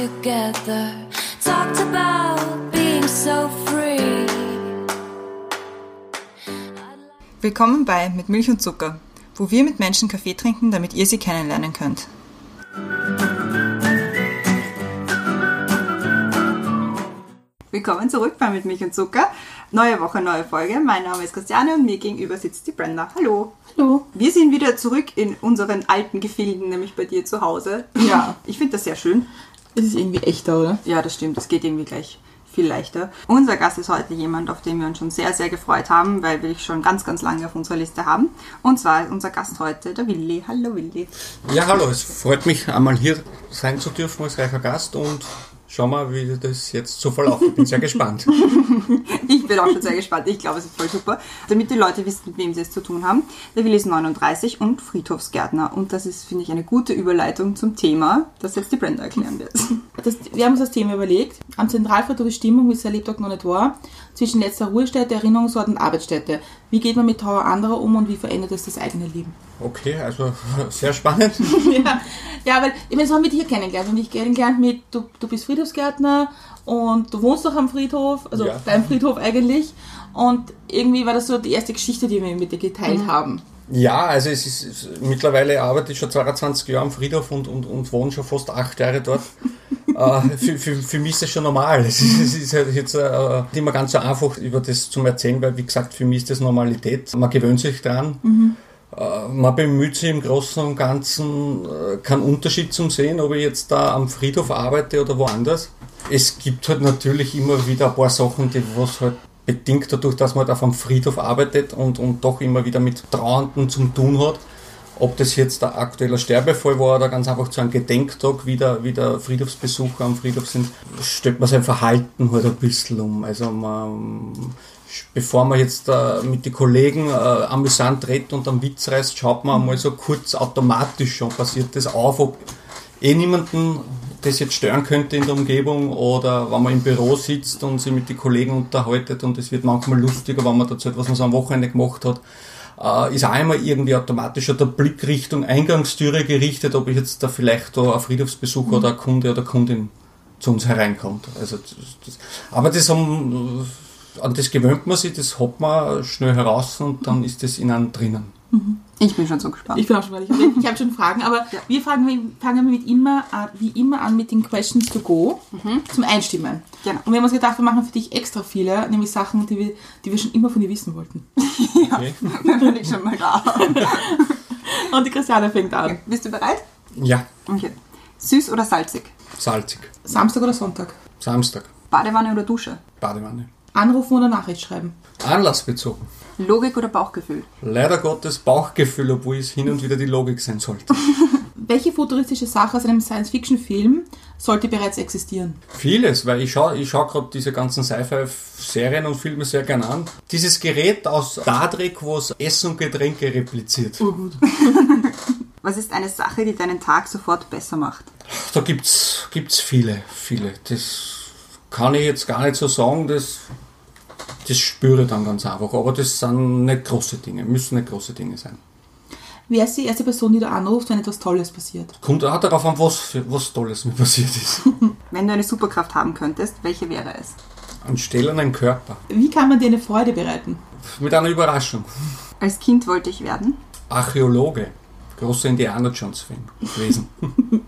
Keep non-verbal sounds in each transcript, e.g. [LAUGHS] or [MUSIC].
together. Talked about being so free. Willkommen bei Mit Milch und Zucker, wo wir mit Menschen Kaffee trinken, damit ihr sie kennenlernen könnt. Willkommen zurück bei Mit Milch und Zucker. Neue Woche, neue Folge. Mein Name ist Christiane und mir gegenüber sitzt die Brenda. Hallo. Hallo. Wir sind wieder zurück in unseren alten Gefilden, nämlich bei dir zu Hause. Ja. Ich finde das sehr schön. Es ist irgendwie echter, oder? Ja, das stimmt. Es geht irgendwie gleich viel leichter. Unser Gast ist heute jemand, auf den wir uns schon sehr, sehr gefreut haben, weil wir dich schon ganz, ganz lange auf unserer Liste haben. Und zwar ist unser Gast heute der Willi. Hallo Willi. Ja, hallo, es freut mich einmal hier sein zu dürfen als reicher Gast und schauen wir, wie das jetzt so verläuft. Ich bin sehr gespannt. [LAUGHS] Ich bin auch schon sehr gespannt. Ich glaube, es ist voll super. Damit die Leute wissen, mit wem sie es zu tun haben. Der Willi ist 39 und Friedhofsgärtner. Und das ist, finde ich, eine gute Überleitung zum Thema, das jetzt die Brenda erklären wird. Das, wir haben uns das Thema überlegt. Am Zentralfriedhof ist Stimmung, wie es der Lebtag noch nicht war, zwischen letzter Ruhestätte, Erinnerungsort und Arbeitsstätte. Wie geht man mit Trauer anderer um und wie verändert es das eigene Leben? Okay, also [LAUGHS] sehr spannend. [LAUGHS] ja, ja, weil, ich meine, das haben wir hier kennengelernt. Und ich kennengelernt mit, du, du bist Friedhofsgärtner und du wohnst doch am Friedhof, also Ja. beim Friedhof eigentlich. Und irgendwie war das so die erste Geschichte, die wir mit dir geteilt haben. Ja, also es ist, es, mittlerweile arbeite ich schon 22 Jahre am Friedhof und, und, und wohne schon fast acht Jahre dort. [LAUGHS] äh, für, für, für mich ist das schon normal. Es ist, es ist halt jetzt äh, nicht immer ganz so einfach, über das zu erzählen, weil wie gesagt, für mich ist das Normalität. Man gewöhnt sich dran. Äh, Man bemüht sich im Großen und Ganzen, äh, keinen Unterschied zum sehen, ob ich jetzt da am Friedhof arbeite oder woanders. Es gibt halt natürlich immer wieder ein paar Sachen, die was halt bedingt dadurch, dass man halt auf einem Friedhof arbeitet und, und doch immer wieder mit Trauernden zum tun hat. Ob das jetzt der aktuelle Sterbefall war oder ganz einfach zu einem Gedenktag, wie der, wie der Friedhofsbesucher am Friedhof sind, stellt man sein Verhalten halt ein bisschen um. Also man, bevor man jetzt äh, mit den Kollegen äh, amüsant redet und am Witz reißt, schaut man einmal so kurz automatisch schon, passiert das auf, ob eh niemanden das jetzt stören könnte in der Umgebung oder wenn man im Büro sitzt und sich mit den Kollegen unterhaltet und es wird manchmal lustiger, wenn man dazu etwas, was man am Wochenende gemacht hat, äh, ist auch immer irgendwie automatisch der Blick Richtung Eingangstüre gerichtet, ob ich jetzt da vielleicht da ein Friedhofsbesucher oder ein Kunde oder Kundin zu uns hereinkommt. Also das, das, aber das haben, an das gewöhnt man sich, das hat man schnell heraus und dann ist das in einem drinnen. Ich bin schon so gespannt. Ich bin auch schon mal, ich habe ich hab schon Fragen, aber wir fangen, fangen mit immer, an- wie immer an mit den Questions to go zum Einstimmen. Genau. Und wir haben uns gedacht, wir machen für dich extra viele, nämlich Sachen, die wir, die wir schon immer von dir wissen wollten. [LAUGHS] Okay. Da bin ich schon mal da. [LAUGHS] Und die Christiane fängt an. Bist du bereit? Ja, Okay. Süß oder salzig? salzig. Samstag oder Sonntag? Samstag. Badewanne oder Dusche? Badewanne. Anrufen oder Nachricht schreiben? Anlassbezogen. Logik oder Bauchgefühl? Leider Gottes Bauchgefühl, obwohl es hin und wieder die Logik sein sollte. [LAUGHS] Welche futuristische Sache aus einem Science-Fiction-Film sollte bereits existieren? Vieles, weil ich schaue ich schau gerade diese ganzen Sci-Fi-Serien und Filme sehr gern an. Dieses Gerät aus Star Trek, was Essen und Getränke repliziert. Oh gut. [LAUGHS] Was ist eine Sache, die deinen Tag sofort besser macht? Da gibt's gibt's viele, viele. Das kann ich jetzt gar nicht so sagen, das, das spüre ich dann ganz einfach. Aber das sind nicht große Dinge, müssen nicht große Dinge sein. Wer ist die erste Person, die du anrufst, wenn etwas Tolles passiert? Kommt auch darauf an, was, was Tolles mir [LAUGHS] passiert ist. [LAUGHS] Wenn du eine Superkraft haben könntest, welche wäre es? Einen Körper. Wie kann man dir eine Freude bereiten? Mit einer Überraschung. Als Kind wollte ich werden. Archäologe. Großer Indiana Jones-Fan gewesen. [LAUGHS]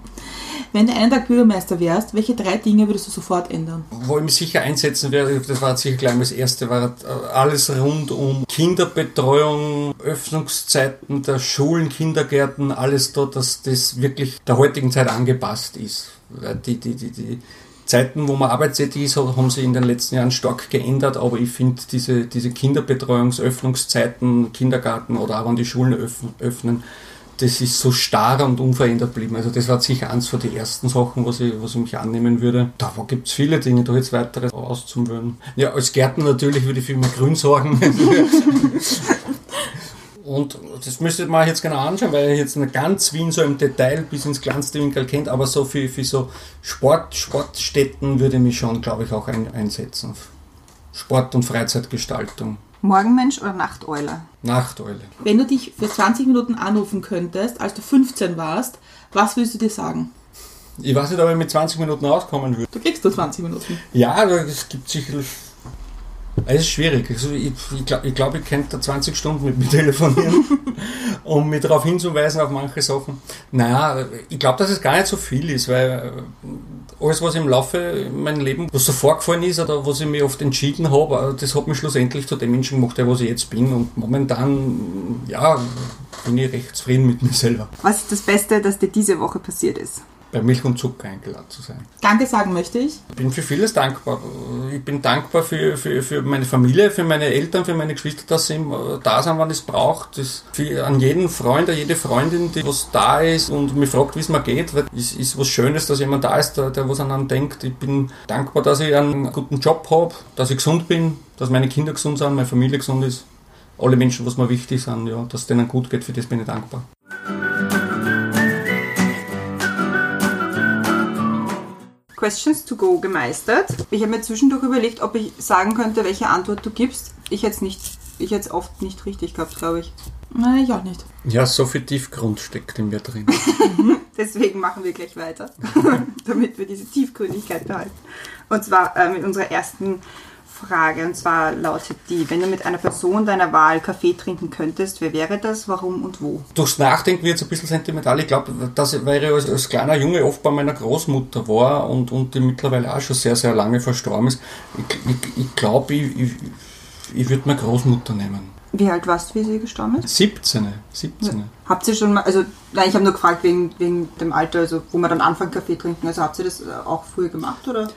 Wenn du einen Tag Bürgermeister wärst, welche drei Dinge würdest du sofort ändern? Wo ich mich sicher einsetzen werde, das war sicher gleich das erste, war äh, alles rund um Kinderbetreuung, Öffnungszeiten der Schulen, Kindergärten, alles dort, dass das wirklich der heutigen Zeit angepasst ist. Die, die, die, die Zeiten, wo man arbeitstätig ist, haben sich in den letzten Jahren stark geändert, aber ich finde diese, diese Kinderbetreuungsöffnungszeiten, Kindergarten oder auch wenn die Schulen öffnen, öffnen das ist so starr und unverändert geblieben. Also das war sicher eins von den ersten Sachen, was ich, was ich mich annehmen würde. Da gibt es viele Dinge, da jetzt weitere auszuwählen. Ja, als Gärtner natürlich würde ich für mehr Grün sorgen. [LAUGHS] Und das müsste man jetzt genau anschauen, weil ich jetzt nicht ganz Wien so im Detail bis ins kleinste Winkel kennt, aber so für, für so Sport, Sportstätten würde ich mich schon, glaube ich, auch ein, einsetzen. Sport- und Freizeitgestaltung. Morgenmensch oder Nachteule? Nachteule. Wenn du dich für 20 Minuten anrufen könntest, als du 15 warst, was würdest du dir sagen? Ich weiß nicht, ob ich mit 20 Minuten auskommen würde. Du kriegst nur 20 Minuten. Ja, es gibt sicherlich. Es ist schwierig. Also ich ich glaube, ich, glaub, ich könnte 20 Stunden mit mir [LAUGHS] telefonieren, um mich darauf hinzuweisen, auf manche Sachen. Naja, ich glaube, dass es gar nicht so viel ist, weil äh, alles, was im Laufe meines Lebens, was so vorgefallen ist oder was ich mir oft entschieden habe, äh, das hat mich schlussendlich zu dem Menschen gemacht, der ich jetzt bin. Und momentan, ja, bin ich recht zufrieden mit mir selber, Was ist das Beste, das dir diese Woche passiert ist? Bei Milch und Zucker eingeladen zu sein. Danke sagen möchte ich. Ich bin für vieles dankbar. Ich bin dankbar für, für, für meine Familie, für meine Eltern, für meine Geschwister, dass sie immer da sind, wann es braucht. Das für, an jeden Freund, an jede Freundin, die was da ist und mich fragt, wie es mir geht, weil es ist was Schönes, dass jemand da ist, der, der was an einen denkt. Ich bin dankbar, dass ich einen guten Job habe, dass ich gesund bin, dass meine Kinder gesund sind, meine Familie gesund ist. Alle Menschen, was mir wichtig sind, ja, dass es denen gut geht, für das bin ich dankbar. Questions to go gemeistert. Ich habe mir zwischendurch überlegt, ob ich sagen könnte, welche Antwort du gibst. Ich hätte es nicht, ich hätte es oft nicht richtig gehabt, glaube ich. Nein, ich auch nicht. Ja, so viel Tiefgrund steckt in mir drin. [LAUGHS] Deswegen machen wir gleich weiter, [LAUGHS] damit wir diese Tiefgründigkeit behalten. Und zwar äh, mit unserer ersten Frage. Und zwar lautet die, wenn du mit einer Person deiner Wahl Kaffee trinken könntest, wer wäre das, warum und wo? Durchs Nachdenken wird es ein bisschen sentimental. Ich glaube, dass weil ich als, als kleiner Junge oft bei meiner Großmutter war und, und die mittlerweile auch schon sehr, sehr lange verstorben ist. Ich, ich, ich glaube, ich, ich, würde meine Großmutter nehmen. Wie alt warst du, wie sie gestorben ist? 17. 17. Habt ihr schon mal, also nein, ich habe nur gefragt wegen, wegen dem Alter, also wo man dann anfängt Kaffee trinken. Also habt ihr das auch früher gemacht oder?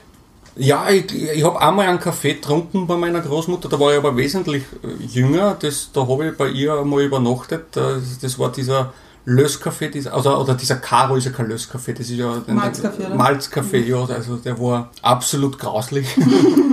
Ja, ich, ich habe einmal einen Kaffee getrunken bei meiner Großmutter, da war ich aber wesentlich äh, jünger. Das, da habe ich bei ihr einmal übernachtet. Das, das war dieser Löskaffee, dieser, also, oder dieser Caro ist ja kein Löskaffee, das ist ja Malzkaffee, oder? Malzkaffee, ja, also der war absolut grauslich. [LAUGHS]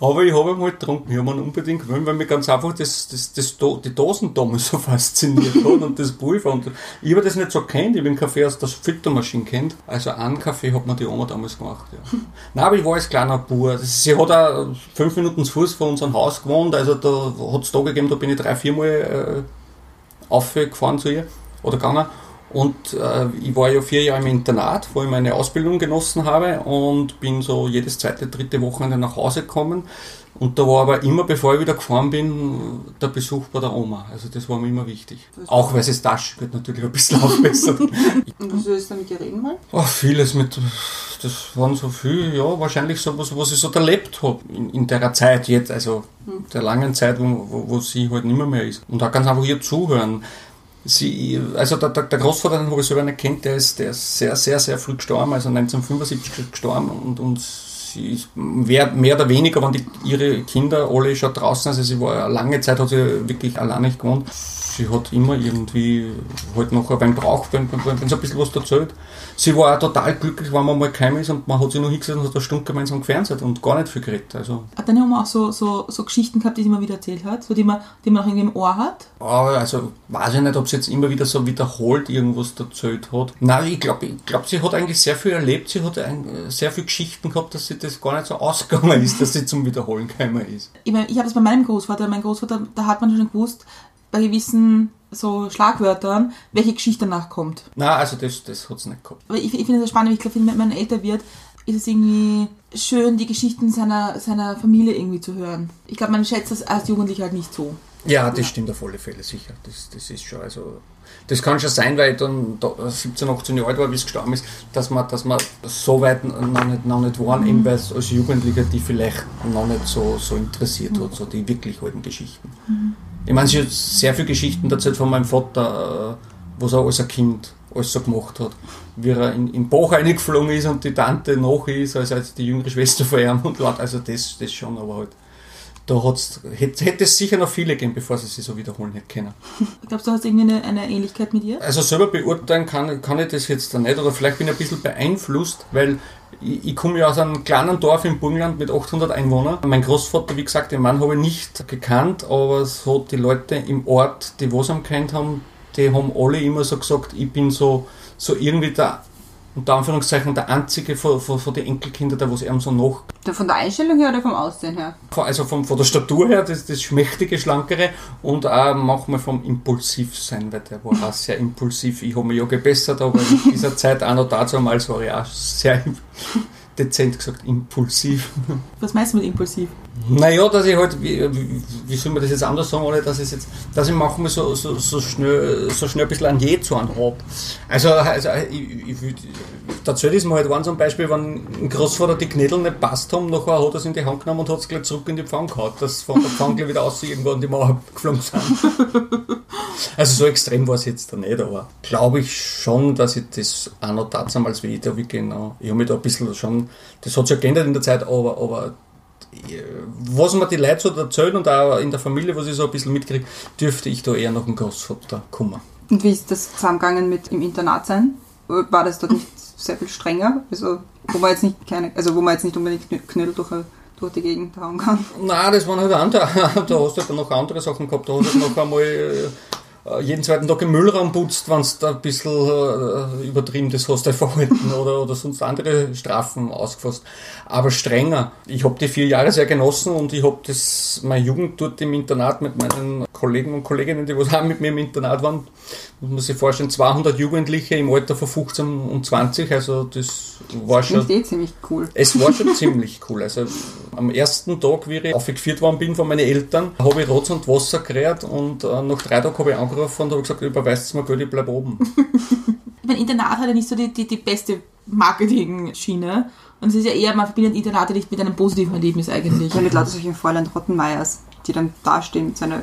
Aber ich habe ihn halt getrunken, ich habe ihn unbedingt gewöhnt, weil mich ganz einfach das, das, das, die Dosendame so [LAUGHS] fasziniert hat und das Pulver. Und ich habe das nicht so kennt, ich den Kaffee aus der Filtermaschine kennt. Also einen Kaffee hat mir die Oma damals gemacht. Ja. [LAUGHS] Nein, aber ich war als kleiner. Das- Sie hat auch fünf Minuten zu Fuß von unserem Haus gewohnt, also da hat es da gegeben, da bin ich drei, viermal äh, aufgefahren zu ihr oder gegangen. Und äh, ich war ja vier Jahre im Internat, wo ich meine Ausbildung genossen habe und bin so jedes zweite, dritte Wochenende nach Hause gekommen. Und da war aber immer, bevor ich wieder gefahren bin, der Besuch bei der Oma. Also das war mir immer wichtig. Auch weil es das Taschengeld natürlich ein bisschen [LAUGHS] aufbessert. Und was willst du mit ihr reden mal? Ach, vieles mit, das waren so viel, ja, wahrscheinlich so was, was ich so erlebt habe in, in der Zeit jetzt, also der langen Zeit, wo, wo, wo sie halt nicht mehr, mehr ist. Und da ganz einfach ihr zuhören. Sie, also der, der, Großvater, den habe ich selber nicht kennt, der ist, der ist sehr, sehr, sehr früh gestorben, also 1975 gestorben und, und sie ist mehr, mehr oder weniger waren die, ihre Kinder alle schon draußen, also sie war lange Zeit, hat sie wirklich alleine gewohnt. Sie hat immer irgendwie halt noch beim Brauch, wenn, wenn, wenn sie ein bisschen was erzählt. Sie war auch total glücklich, wenn man mal geheim ist und man hat sich nur hingesetzt und hat eine Stunde gemeinsam gefernseht und gar nicht viel geredet. Also, Hat deine Oma auch so, so, so Geschichten gehabt, die sie immer wieder erzählt hat, so die man, die man auch irgendwie im Ohr hat? aber also weiß ich nicht, ob sie jetzt immer wieder so wiederholt irgendwas erzählt hat. Nein, ich glaube, ich glaub, sie hat eigentlich sehr viel erlebt. Sie hat ein, sehr viel Geschichten gehabt, dass sie das gar nicht so ausgegangen [LAUGHS] ist, dass sie zum Wiederholen gekommen ist. Ich, mein, ich habe das bei meinem Großvater, mein Großvater, da hat man schon gewusst, bei gewissen so Schlagwörtern, welche Geschichte danach kommt. Nein, also das, das hat sie nicht gehabt. Aber ich, ich finde das spannend, ich glaube, wenn man älter wird, ist es irgendwie schön, die Geschichten seiner, seiner Familie irgendwie zu hören. Ich glaube, man schätzt das als Jugendlicher halt nicht so. Ja, das stimmt auf alle Fälle, sicher. Das, das ist schon, also, das kann schon sein, weil ich dann da 17, 18 Jahre alt war, wie es gestorben ist, dass man, dass man so weit noch nicht, noch nicht waren, eben weil es als Jugendlicher die vielleicht noch nicht so, so interessiert hat, so die wirklich alten Geschichten. Ich meine, sie hat sehr viele Geschichten erzählt von meinem Vater, äh, was er als ein Kind alles so gemacht hat. Wie er in, in Bach reingeflogen ist und die Tante nach ist, also als die jüngere Schwester [LAUGHS] von ihm und laut, also das, das schon, aber halt da hat's, hätte, hätte es sicher noch viele gegeben, bevor sie sich so wiederholen hätte können. [LAUGHS] Glaubst du, hast irgendwie eine, eine Ähnlichkeit mit ihr? Also selber beurteilen kann, kann ich das jetzt da nicht, oder vielleicht bin ich ein bisschen beeinflusst, weil ich, ich komme ja aus einem kleinen Dorf im Burgenland mit 800 Einwohnern. Mein Großvater, wie gesagt, den Mann habe ich nicht gekannt, aber so die Leute im Ort, die was am kennt haben, die haben alle immer so gesagt, ich bin so, so irgendwie der unter Anführungszeichen der einzige von, von, von den Enkelkindern, der was ihm so nach Der Von der Einstellung her oder vom Aussehen her? also von, von der Statur her, das, das schmächtige, schlankere und auch manchmal vom Impulsivsein, weil der war auch sehr impulsiv. Ich habe mich ja gebessert, aber in dieser Zeit auch noch dazu mal war ich auch sehr [LAUGHS] dezent gesagt impulsiv. Was meinst du mit impulsiv? Naja, dass ich halt, wie, wie- soll man das jetzt anders sagen, ohne dass ich jetzt, dass ich manchmal so, so, so schnell, so schnell ein bisschen an je zu habe. Also, also ich, ich, dazu ist mir halt waren zum Beispiel, wenn ein Großvater die Knädel nicht passt haben, nachher hat er es in die Hand genommen und hat es gleich zurück in die Pfanne gehauen, dass von der Pfanne gleich wieder aus irgendwo an die Mauer geflogen sind. [LAUGHS] Also so extrem war es jetzt da nicht, aber glaube ich schon, dass ich das auch noch damals, wie ich da wie genau, ich habe mich da ein bisschen schon, das hat sich ja geändert in der Zeit, aber, aber was mir die Leute so erzählen und auch in der Familie, was ich so ein bisschen mitkriege, dürfte ich da eher noch einen Großvater kommen. Und wie ist das zusammengegangen mit im Internat sein? War das dort nicht sehr viel strenger? Also, wo man jetzt nicht keine, also wo man jetzt nicht unbedingt Knö- Knödel durch, durch die Gegend hauen kann. Nein, das waren halt andere. [LAUGHS] Da hast du halt dann noch andere Sachen gehabt. Da hast du halt noch einmal äh, jeden zweiten Tag im Müllraum putzt, wenn du da ein bisschen äh, übertrieben das hast, dein Verhalten oder, oder sonst andere Strafen ausgefasst. Aber strenger. Ich habe die vier Jahre sehr genossen und ich habe das meine Jugend dort im Internat mit meinen Kollegen und Kolleginnen, die was auch mit mir im Internat waren, muss man sich vorstellen, 200 Jugendliche im Alter von 15 und 20. Also das war schon Klingt eh ziemlich cool. es war schon [LAUGHS] ziemlich cool. Also am ersten Tag, wie ich aufgeführt worden bin von meinen Eltern, habe ich Rotz und Wasser gerät und äh, nach drei Tagen habe ich angerufen und habe gesagt, überweist mir Geld, ich bleib oben. [LAUGHS] Mein Internat hat ja nicht so die, die, die beste Marketing-Schiene. Und es ist ja eher, man verbindet Internate nicht mit einem positiven Erlebnis eigentlich. Ja, mit lauter solchen Fräulein Rottenmeiers, die dann dastehen mit so einer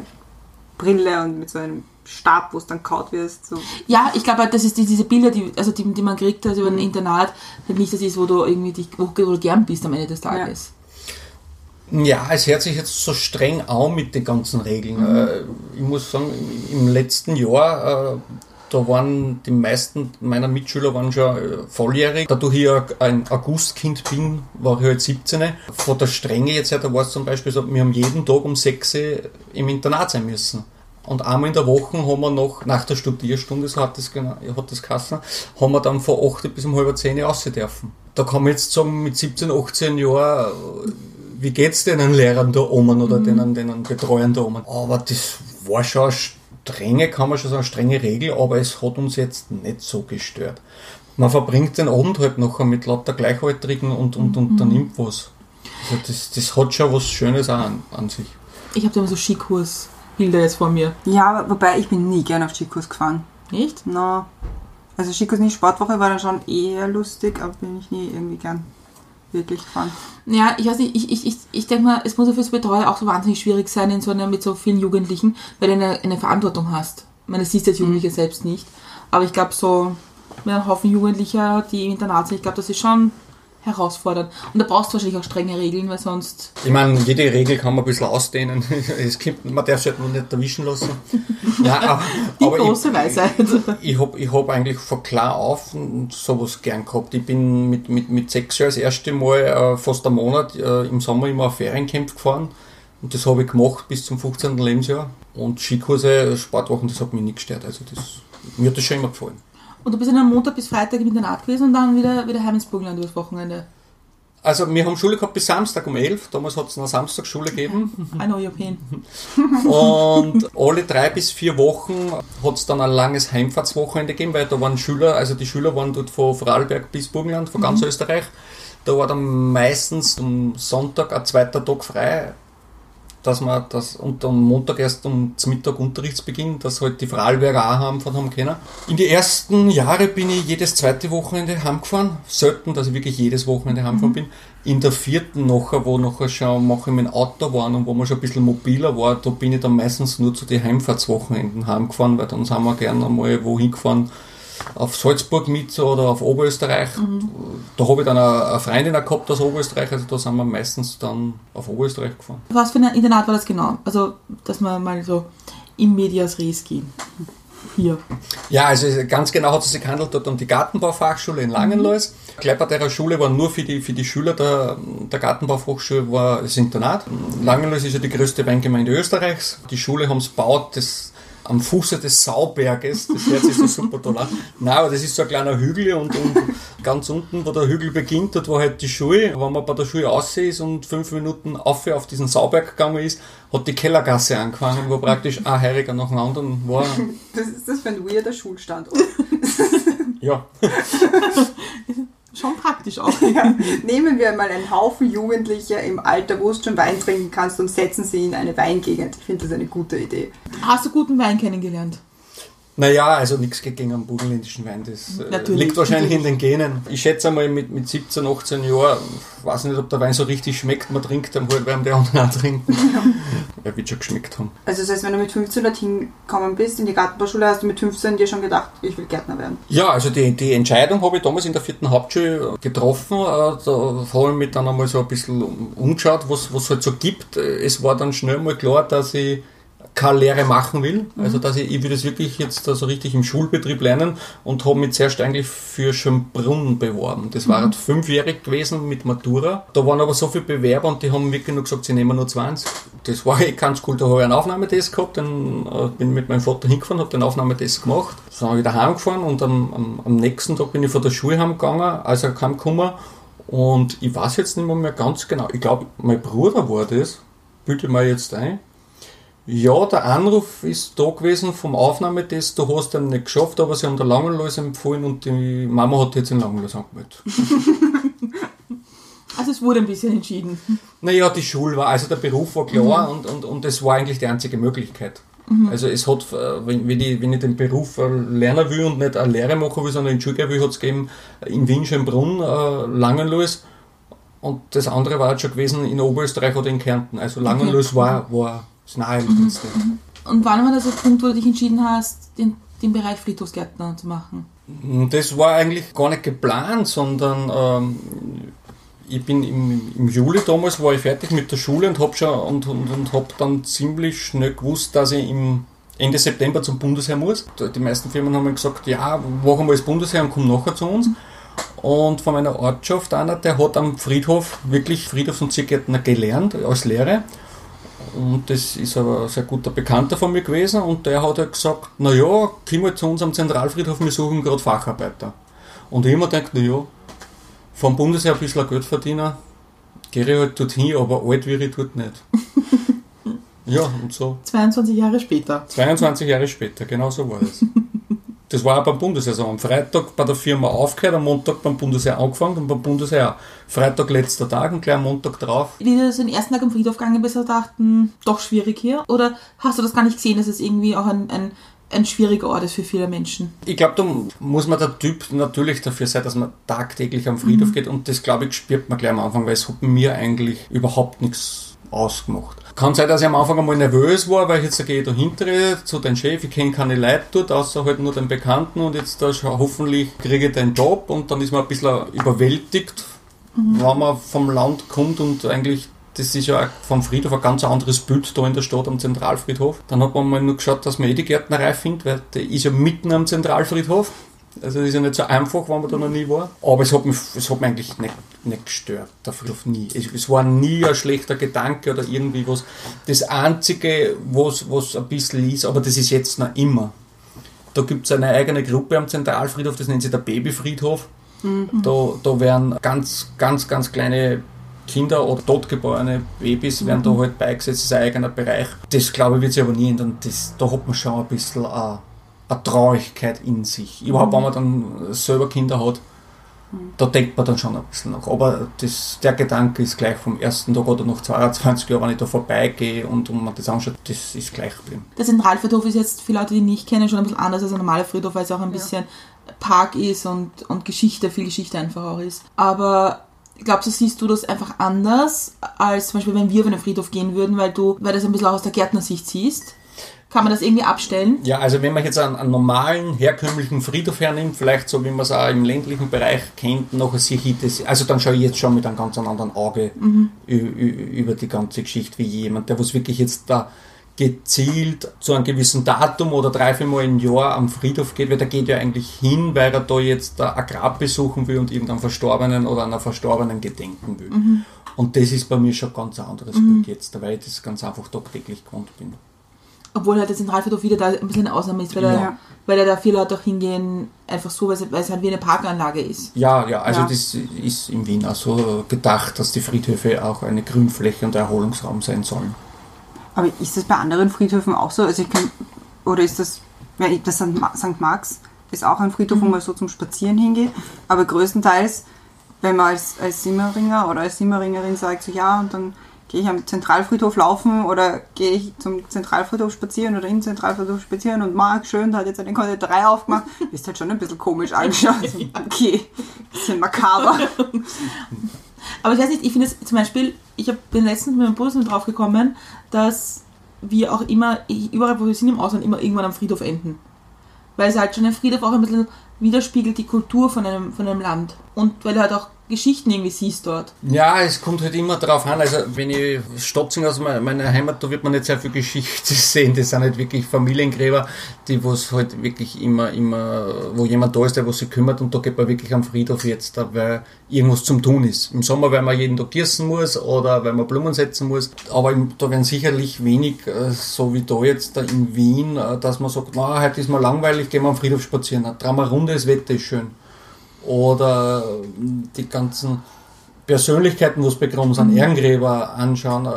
Brille und mit so einem Stab, wo es dann kaut wirst. So. Ja, ich glaube halt, das ist die, diese Bilder, die, also die, die man kriegt also über ein Internat, halt nicht das ist, wo du irgendwie dich, wo du gern bist am Ende des Tages. Ja, es hört sich jetzt so streng an mit den ganzen Regeln. Äh, ich muss sagen, im- letzten Jahr, äh, da waren die meisten meiner Mitschüler waren schon äh, volljährig. Dadurch ich ja ein Augustkind bin, war ich halt 17. Von der Strenge jetzt her, da war es zum Beispiel so, wir haben jeden Tag um 6 Uhr im Internat sein müssen. Und einmal in der Woche haben wir noch, nach der Studierstunde, so hat das, genau, hat das geheißen, haben wir dann von 8 bis um halb 10 Uhr raus dürfen. Da kann man jetzt sagen, mit 17, 18 Jahren, äh, wie geht's den Lehrern da oben oder denen, denen Betreuern da oben? Aber das war schon eine strenge, kann man schon sagen, eine strenge Regel, aber es hat uns jetzt nicht so gestört. Man verbringt den Abend halt nachher mit lauter Gleichaltrigen und, und unternimmt was. Also das, das hat schon was Schönes auch an, an sich. Ich habe da immer so Skikurs-Bilder jetzt vor mir. Ja, wobei ich bin nie gern auf Skikurs gefahren. Nicht? No. Also Skikurs nicht, Sportwoche war dann schon eher lustig, aber bin ich nie irgendwie gern wirklich gefahren. Ja, ich weiß nicht, ich, ich, ich, ich denke mal, es muss ja fürs Betreuer auch so wahnsinnig schwierig sein in so einer, mit so vielen Jugendlichen, weil du eine, eine Verantwortung hast. Ich meine, das siehst du als Jugendliche selbst nicht. Aber ich glaube, so mit einem Haufen Jugendlicher, die im Internat sind, ich glaube, das ist schon herausfordernd. Und da brauchst du wahrscheinlich auch strenge Regeln, weil sonst. Ich meine, jede Regel kann man ein bisschen ausdehnen. [LAUGHS] Es gibt, man darf sich halt nur nicht erwischen lassen. Ja, [LAUGHS] aber, Die aber große Weisheit. ich, ich habe ich hab eigentlich von klar auf sowas gern gehabt. Ich bin mit, mit, mit sechs Jahren das erste Mal äh, fast einen Monat äh, im Sommer immer auf Feriencamp gefahren. Und das habe ich gemacht bis zum 15. Lebensjahr. Und Skikurse, Sportwochen, das hat mich nicht gestört. Also das, mir hat das schon immer gefallen. Und du bist dann am Montag bis Freitag im Internat gewesen und dann wieder, wieder heim ins Burgenland übers Wochenende. Also wir haben Schule gehabt bis Samstag um 11. Damals hat es eine Samstagsschule gegeben. [LAUGHS] I know your pain. [LAUGHS] Und alle drei bis vier Wochen hat es dann ein langes Heimfahrtswochenende gegeben, weil da waren Schüler, also die Schüler waren dort von Vorarlberg bis Burgenland, von ganz Österreich. Da war dann meistens am Sonntag ein zweiter Tag frei, dass man das und am Montag erst um zum Mittag Unterrichtsbeginn, dass halt die Vorarlberger auch heimfahren haben können. In die ersten Jahre bin ich jedes zweite Wochenende heimgefahren. Selten, dass ich wirklich jedes Wochenende heimgefahren bin. In der vierten nachher, wo nachher schon mache ich mein Auto waren und wo man schon ein bisschen mobiler war, da bin ich dann meistens nur zu den Heimfahrtswochenenden heimgefahren, weil dann sind wir gerne einmal wohin gefahren, auf Salzburg mit oder auf Oberösterreich. Da habe ich dann eine, eine Freundin gehabt aus Oberösterreich, also da sind wir meistens dann auf Oberösterreich gefahren. Was für ein Internat war das genau? Also, dass wir mal so im Medias Res gehen. Hier. Ja, also ganz genau hat es sich gehandelt dort um die Gartenbaufachschule in Langenlois. Bei der Schule war nur für die, für die Schüler der, der Gartenbaufachschule war das Internat. Langenlois ist ja die größte Weingemeinde Österreichs. Die Schule haben es gebaut, das am Fuße des Sauberges, das hört sich so super toll an. Nein, aber das ist so ein kleiner Hügel und, und ganz unten, wo der Hügel beginnt, dort war halt die Schule. Wenn man bei der Schule aussehen ist und fünf Minuten auf, auf diesen Sauberg gegangen ist, hat die Kellergasse angefangen, wo praktisch ein Heiriger nach dem anderen war. Das ist das für ein weirder Schulstandort. Ja. [LAUGHS] Schon praktisch auch. [LAUGHS] Ja. Nehmen wir mal einen Haufen Jugendlicher im Alter, wo du schon Wein trinken kannst und setzen sie in eine Weingegend. Ich finde das eine gute Idee. Hast du guten Wein kennengelernt? Naja, also nichts gegen einen burgenländischen Wein. Das äh, liegt wahrscheinlich natürlich. in den Genen. Ich schätze einmal mit, mit 17, 18 Jahren, weiß nicht, ob der Wein so richtig schmeckt. Man trinkt dann halt, weil die anderen auch trinken. [LAUGHS] Er wird schon geschmeckt haben. Also das heißt, wenn du mit 15 dorthin gekommen bist, in die Gartenbauschule, hast du mit 15 dir schon gedacht, ich will Gärtner werden. Ja, also die, die Entscheidung habe ich damals in der vierten Hauptschule getroffen. Äh, Da habe ich mich dann einmal so ein bisschen umgeschaut, was es halt so gibt. Äh, Es war dann schnell mal klar, dass ich keine Lehre machen will. Also dass ich, ich will das wirklich jetzt da so richtig im Schulbetrieb lernen und habe mich zuerst eigentlich für Schönbrunn beworben. Das war halt fünfjährig gewesen mit Matura. Da waren aber so viele Bewerber und die haben wirklich nur gesagt, sie nehmen nur 20. Das war eh ganz cool. Da habe ich einen Aufnahmetest gehabt, dann äh, bin mit meinem Vater hingefahren, habe den Aufnahmetest gemacht. Dann habe ich wieder heimgefahren und am, am, am nächsten Tag bin ich von der Schule heimgegangen, als er heimgekommen. Und ich weiß jetzt nicht mehr, mehr ganz genau. Ich glaube, mein Bruder war das. Bilde mir jetzt ein. Ja, der Anruf ist da gewesen vom Aufnahmetest, du hast ihn nicht geschafft, aber sie haben der Langenlois empfohlen und die Mama hat jetzt in Langenlois angemeldet. [LAUGHS] Also es wurde ein bisschen entschieden. Naja, die Schule war, also der Beruf war klar und, und, und das war eigentlich die einzige Möglichkeit. Also es hat, äh, wenn, wenn, ich, wenn ich den Beruf äh, lernen will und nicht eine Lehre machen will, sondern in die Schule gehen will, hat es gegeben in Wien, Schönbrunn, äh, Langenlois und das andere war halt schon gewesen in Oberösterreich oder in Kärnten. Also Langenlois war, war das naheliegendste. Und wann war das der Punkt, wo du dich entschieden hast, den, den Bereich Friedhofsgärtner zu machen? Das war eigentlich gar nicht geplant, sondern ähm, ich bin im, im Juli damals war ich fertig mit der Schule und habe schon und, und, und hab dann ziemlich schnell gewusst, dass ich im Ende September zum Bundesheer muss. Die meisten Firmen haben mir gesagt, ja, mach einmal das Bundesheer und komm nachher zu uns. Und von meiner Ortschaft einer, der hat am Friedhof wirklich Friedhofs- und Ziergärtner gelernt als Lehre. Und das ist aber ein sehr guter Bekannter von mir gewesen und der hat halt gesagt, naja, komm mal zu uns am Zentralfriedhof, wir suchen gerade Facharbeiter. Und ich immer gedacht, naja, vom Bundesheer ein bisschen Geld verdienen, gehe ich halt dorthin, aber alt wäre ich dort nicht. [LAUGHS] ja, und so. 22 Jahre später. 22 Jahre später, genau so war das. [LAUGHS] Das war auch beim Bundesheer so. Am Freitag bei der Firma aufgehört, am Montag beim Bundesheer angefangen und beim Bundesheer auch. Freitag letzter Tag und gleich am Montag drauf. Wie du den ersten Tag am Friedhof gegangen bist, hast du gedacht, hm, doch schwierig hier? Oder hast du das gar nicht gesehen, dass es irgendwie auch ein, ein, ein schwieriger Ort ist für viele Menschen? Ich glaube, da muss man der Typ natürlich dafür sein, dass man tagtäglich am Friedhof geht und das, glaube ich, spürt man gleich am Anfang, weil es hat mir eigentlich überhaupt nichts ausgemacht. Kann sein, dass ich am Anfang einmal nervös war, weil ich jetzt gehe da hintere zu deinem Chef, ich kenne keine Leute dort, außer halt nur den Bekannten und jetzt da hoffentlich kriege ich den Job und dann ist man ein bisschen überwältigt, wenn man vom Land kommt und eigentlich das ist ja vom Friedhof ein ganz anderes Bild da in der Stadt am Zentralfriedhof. Dann hat man mal nur geschaut, dass man eh die Gärtnerei findet, weil der ist ja mitten am Zentralfriedhof. Also das ist ja nicht so einfach, wenn man da noch nie war. Aber es hat mich, es hat mich eigentlich nicht, nicht gestört, der Friedhof nie. Es, es war nie ein schlechter Gedanke oder irgendwie was. Das Einzige, was, was ein bisschen ist, aber das ist jetzt noch immer. Da gibt es eine eigene Gruppe am Zentralfriedhof, das nennt sich der Babyfriedhof. Da, da werden ganz, ganz, ganz kleine Kinder oder totgeborene Babys werden da halt beigesetzt, das ist ein eigener Bereich. Das glaube ich wird sich aber nie ändern. Das, da hat man schon ein bisschen eine, eine Traurigkeit in sich. Überhaupt, wenn man dann selber Kinder hat, da denkt man dann schon ein bisschen nach. Aber das, der Gedanke ist gleich vom ersten Tag oder nach 22 Jahren, wenn ich da vorbeigehe und, und man das anschaut, das ist gleich geblieben. Der Zentralfriedhof ist jetzt für Leute, die ihn nicht kennen, schon ein bisschen anders als ein normaler Friedhof, weil es auch ein bisschen Park ist und, und Geschichte, viel Geschichte einfach auch ist. Aber glaubst du, siehst du das einfach anders, als zum Beispiel, wenn wir auf einen Friedhof gehen würden, weil du, weil das ein bisschen auch aus der Gärtnersicht siehst? Kann man das irgendwie abstellen? Ja, also wenn man jetzt einen, einen normalen, herkömmlichen Friedhof hernimmt, vielleicht so wie man es auch im ländlichen Bereich kennt, nachher sehe ich das, also dann schaue ich jetzt schon mit einem ganz anderen Auge ü- über die ganze Geschichte wie jemand, der was wirklich jetzt da gezielt zu einem gewissen Datum oder drei, vier Mal im Jahr am Friedhof geht, weil der geht ja eigentlich hin, weil er da jetzt ein Grab besuchen will und irgendeinem Verstorbenen oder einer Verstorbenen gedenken will. Und das ist bei mir schon ein ganz anderes Bild jetzt, weil ich das ganz einfach tagtäglich gewohnt bin. Obwohl halt der Zentralfriedhof wieder da ein bisschen eine Ausnahme ist, weil, Ja. da, weil da, da viele Leute auch hingehen, einfach so, weil es, weil es halt wie eine Parkanlage ist. Ja, ja, also Ja. das ist in Wien auch so gedacht, dass die Friedhöfe auch eine Grünfläche und Erholungsraum sein sollen. Aber ist das bei anderen Friedhöfen auch so? Also ich kann, oder ist das, ja, das St. Ma- St. Marx ist auch ein Friedhof, wo man so zum Spazieren hingeht, aber größtenteils, wenn man als, als Simmeringer oder als Simmeringerin sagt, so ja, und dann gehe ich am Zentralfriedhof laufen oder gehe ich zum Zentralfriedhof spazieren oder im Zentralfriedhof spazieren und Marc, schön, da hat jetzt eine Konditorei aufgemacht, [LAUGHS] bist halt schon ein bisschen komisch angeschaut. [LAUGHS] Okay, bisschen makaber. Aber ich weiß nicht, ich finde es zum Beispiel, ich bin letztens mit meinem Bruder drauf gekommen, dass wir auch immer, überall wo wir sind im Ausland, immer irgendwann am Friedhof enden. Weil es halt schon ein Friedhof auch ein bisschen widerspiegelt die Kultur von einem, von einem Land. Und weil du halt auch Geschichten irgendwie siehst dort. Ja, es kommt halt immer darauf an. Also, wenn ich Stotzing aus me- meiner Heimat, da wird man nicht sehr viel Geschichte [LAUGHS] sehen. Das sind halt wirklich Familiengräber, die was halt wirklich immer, immer, wo jemand da ist, der sich kümmert und da geht man wirklich am Friedhof jetzt, weil irgendwas zum tun ist. Im Sommer, weil man jeden Tag gießen muss oder weil man Blumen setzen muss. Aber da werden sicherlich wenig, äh, so wie da jetzt in Wien, äh, dass man sagt, na, heute ist mal langweilig, gehen wir am Friedhof spazieren. Drehen wir eine Runde, das Wetter ist schön oder die ganzen Persönlichkeiten, wo es begraben sind, Ehrengräber anschauen. Äh,